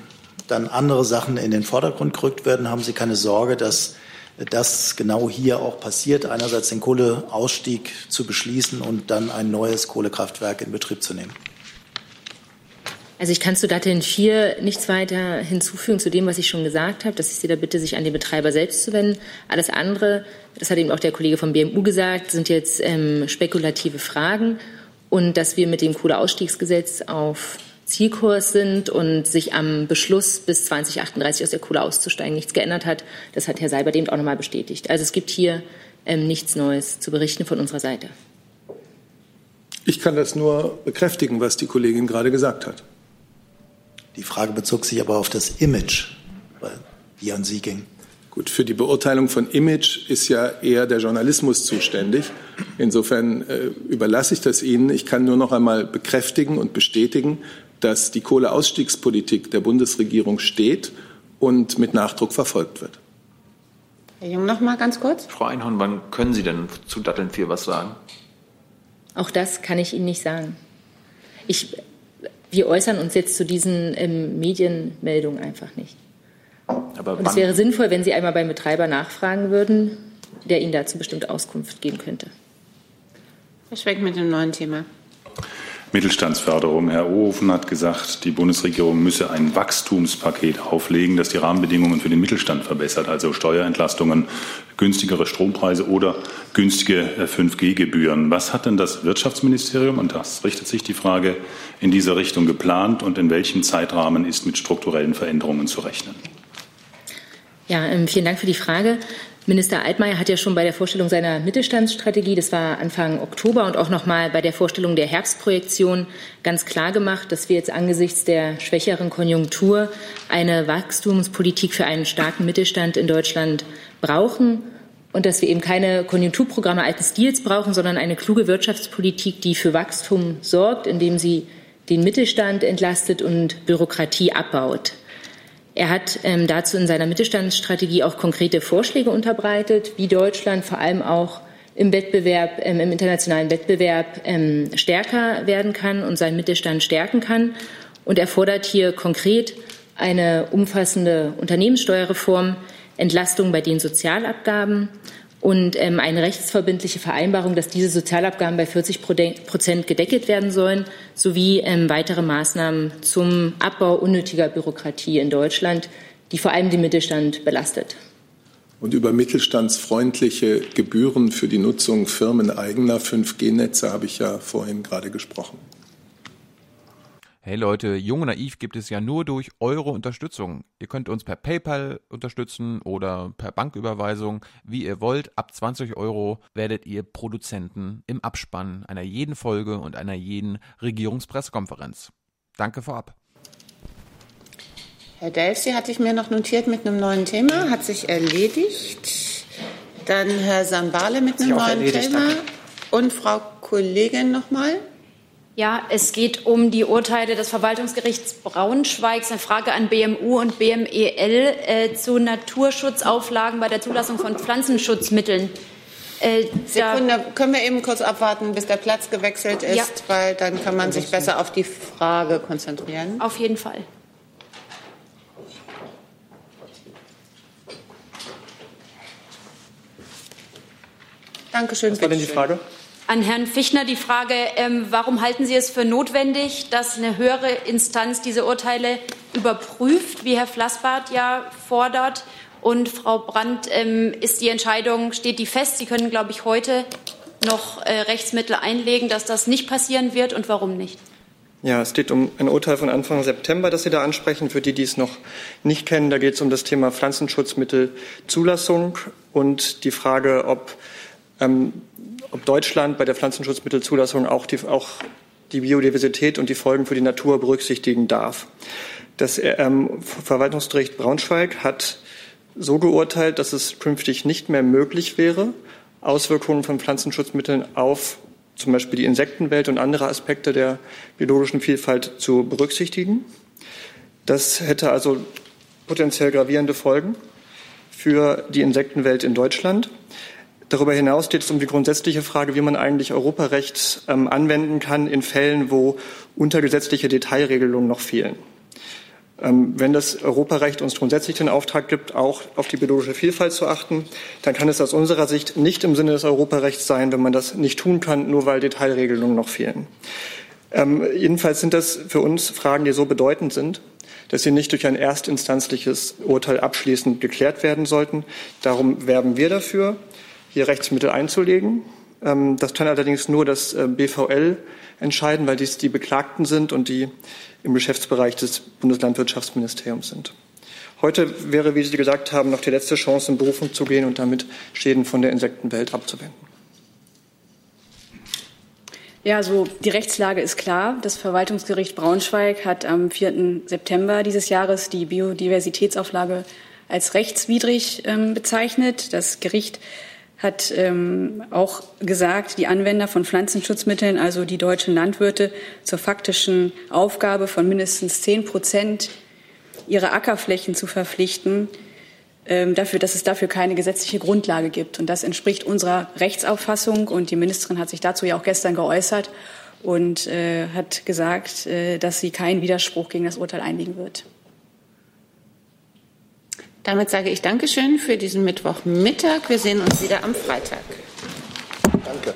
dann andere Sachen in den Vordergrund gerückt werden. Haben Sie keine Sorge, dass das genau hier auch passiert, einerseits den Kohleausstieg zu beschließen und dann ein neues Kohlekraftwerk in Betrieb zu nehmen?
Also ich kann zu Datteln 4 nichts weiter hinzufügen zu dem, was ich schon gesagt habe, dass ich Sie da bitte, sich an den Betreiber selbst zu wenden. Alles andere, das hat eben auch der Kollege vom BMU gesagt, sind jetzt ähm, spekulative Fragen und dass wir mit dem Kohleausstiegsgesetz auf Zielkurs sind und sich am Beschluss bis 2038 aus der Kohle auszusteigen nichts geändert hat, das hat Herr Seibert eben auch nochmal bestätigt. Also es gibt hier ähm, nichts Neues zu berichten von unserer Seite.
Ich kann das nur bekräftigen, was die Kollegin gerade gesagt hat.
Die Frage bezog sich aber auf das Image, die an Sie ging.
Gut, für die Beurteilung von Image ist ja eher der Journalismus zuständig. Insofern äh, überlasse ich das Ihnen. Ich kann nur noch einmal bekräftigen und bestätigen, dass die Kohleausstiegspolitik der Bundesregierung steht und mit Nachdruck verfolgt wird.
Herr Jung, noch mal ganz kurz.
Frau Einhorn, wann können Sie denn zu Datteln 4 was sagen?
Auch das kann ich Ihnen nicht sagen. Ich wir äußern uns jetzt zu diesen ähm, Medienmeldungen einfach nicht. Aber Und es wäre sinnvoll, wenn Sie einmal beim Betreiber nachfragen würden, der Ihnen dazu bestimmt Auskunft geben könnte.
Herr Schwenk mit dem neuen Thema.
Mittelstandsförderung. Herr Ohofen hat gesagt, die Bundesregierung müsse ein Wachstumspaket auflegen, das die Rahmenbedingungen für den Mittelstand verbessert, also Steuerentlastungen, günstigere Strompreise oder günstige 5G-Gebühren. Äh, Was hat denn das Wirtschaftsministerium, und das richtet sich die Frage, in dieser Richtung geplant und in welchem Zeitrahmen ist mit strukturellen Veränderungen zu rechnen?
Ja, ähm, vielen Dank für die Frage. Minister Altmaier hat ja schon bei der Vorstellung seiner Mittelstandsstrategie, das war Anfang Oktober, und auch noch mal bei der Vorstellung der Herbstprojektion ganz klar gemacht, dass wir jetzt angesichts der schwächeren Konjunktur eine Wachstumspolitik für einen starken Mittelstand in Deutschland brauchen und dass wir eben keine Konjunkturprogramme alten Stils brauchen, sondern eine kluge Wirtschaftspolitik, die für Wachstum sorgt, indem sie den Mittelstand entlastet und Bürokratie abbaut. Er hat ähm, dazu in seiner Mittelstandsstrategie auch konkrete Vorschläge unterbreitet, wie Deutschland vor allem auch im Wettbewerb, ähm, im internationalen Wettbewerb ähm, stärker werden kann und seinen Mittelstand stärken kann. Und er fordert hier konkret eine umfassende Unternehmenssteuerreform, Entlastung bei den Sozialabgaben und ähm, eine rechtsverbindliche Vereinbarung, dass diese Sozialabgaben bei 40 Prozent gedeckelt werden sollen, sowie ähm, weitere Maßnahmen zum Abbau unnötiger Bürokratie in Deutschland, die vor allem den Mittelstand belastet.
Und über mittelstandsfreundliche Gebühren für die Nutzung firmeneigener 5G-Netze habe ich ja vorhin gerade gesprochen.
Hey Leute, Jung und Naiv gibt es ja nur durch eure Unterstützung. Ihr könnt uns per PayPal unterstützen oder per Banküberweisung, wie ihr wollt. Ab 20 Euro werdet ihr Produzenten im Abspann einer jeden Folge und einer jeden Regierungspressekonferenz. Danke vorab.
Herr Delfsi hatte ich mir noch notiert mit einem neuen Thema, hat sich erledigt. Dann Herr Sambale mit einem neuen
erledigt,
Thema.
danke.
Und Frau Kollegin nochmal.
Ja, es geht um die Urteile des Verwaltungsgerichts Braunschweigs. Eine Frage an BMU und BMEL äh, zu Naturschutzauflagen bei der Zulassung von Pflanzenschutzmitteln. Äh,
Sekunde, können wir eben kurz abwarten, bis der Platz gewechselt ist,
Ja.
weil dann kann man sich besser auf die Frage konzentrieren.
Auf jeden Fall.
Dankeschön.
Was war denn die Frage?
An Herrn Fichtner die Frage, ähm, warum halten Sie es für notwendig, dass eine höhere Instanz diese Urteile überprüft, wie Herr Flassbart ja fordert? Und Frau Brandt, ähm, ist die Entscheidung, steht die fest? Sie können, glaube ich, heute noch äh, Rechtsmittel einlegen, dass das nicht passieren wird und warum nicht?
Ja, es geht um ein Urteil von Anfang September, das Sie da ansprechen. Für die, die es noch nicht kennen, da geht es um das Thema Pflanzenschutzmittelzulassung und die Frage, ob, ähm, ob Deutschland bei der Pflanzenschutzmittelzulassung auch die, auch die Biodiversität und die Folgen für die Natur berücksichtigen darf. Das ähm, Verwaltungsgericht Braunschweig hat so geurteilt, dass es künftig nicht mehr möglich wäre, Auswirkungen von Pflanzenschutzmitteln auf zum Beispiel die Insektenwelt und andere Aspekte der biologischen Vielfalt zu berücksichtigen. Das hätte also potenziell gravierende Folgen für die Insektenwelt in Deutschland. Darüber hinaus geht es um die grundsätzliche Frage, wie man eigentlich Europarecht ähm, anwenden kann in Fällen, wo untergesetzliche Detailregelungen noch fehlen. Ähm, wenn das Europarecht uns grundsätzlich den Auftrag gibt, auch auf die biologische Vielfalt zu achten, dann kann es aus unserer Sicht nicht im Sinne des Europarechts sein, wenn man das nicht tun kann, nur weil Detailregelungen noch fehlen. Ähm, jedenfalls sind das für uns Fragen, die so bedeutend sind, dass sie nicht durch ein erstinstanzliches Urteil abschließend geklärt werden sollten. Darum werben wir dafür, hier Rechtsmittel einzulegen. Ähm, das kann allerdings nur das äh, BVL entscheiden, weil dies die Beklagten sind und die im Geschäftsbereich des Bundeslandwirtschaftsministeriums sind. Heute wäre, wie Sie gesagt haben, noch die letzte Chance, in Berufung zu gehen und damit Schäden von der Insektenwelt abzuwenden.
Ja, also die Rechtslage ist klar. Das Verwaltungsgericht Braunschweig hat am 4. September dieses Jahres die Biodiversitätsauflage als rechtswidrig ähm, bezeichnet. Das Gericht hat ähm, auch gesagt, die Anwender von Pflanzenschutzmitteln, also die deutschen Landwirte, zur faktischen Aufgabe von mindestens 10 Prozent ihrer Ackerflächen zu verpflichten, ähm, dafür, dass es dafür keine gesetzliche Grundlage gibt. Und das entspricht unserer Rechtsauffassung. Und die Ministerin hat sich dazu ja auch gestern geäußert und äh, hat gesagt, äh, dass sie keinen Widerspruch gegen das Urteil einlegen wird.
Damit sage ich Dankeschön für diesen Mittwochmittag. Wir sehen uns wieder am Freitag.
Danke.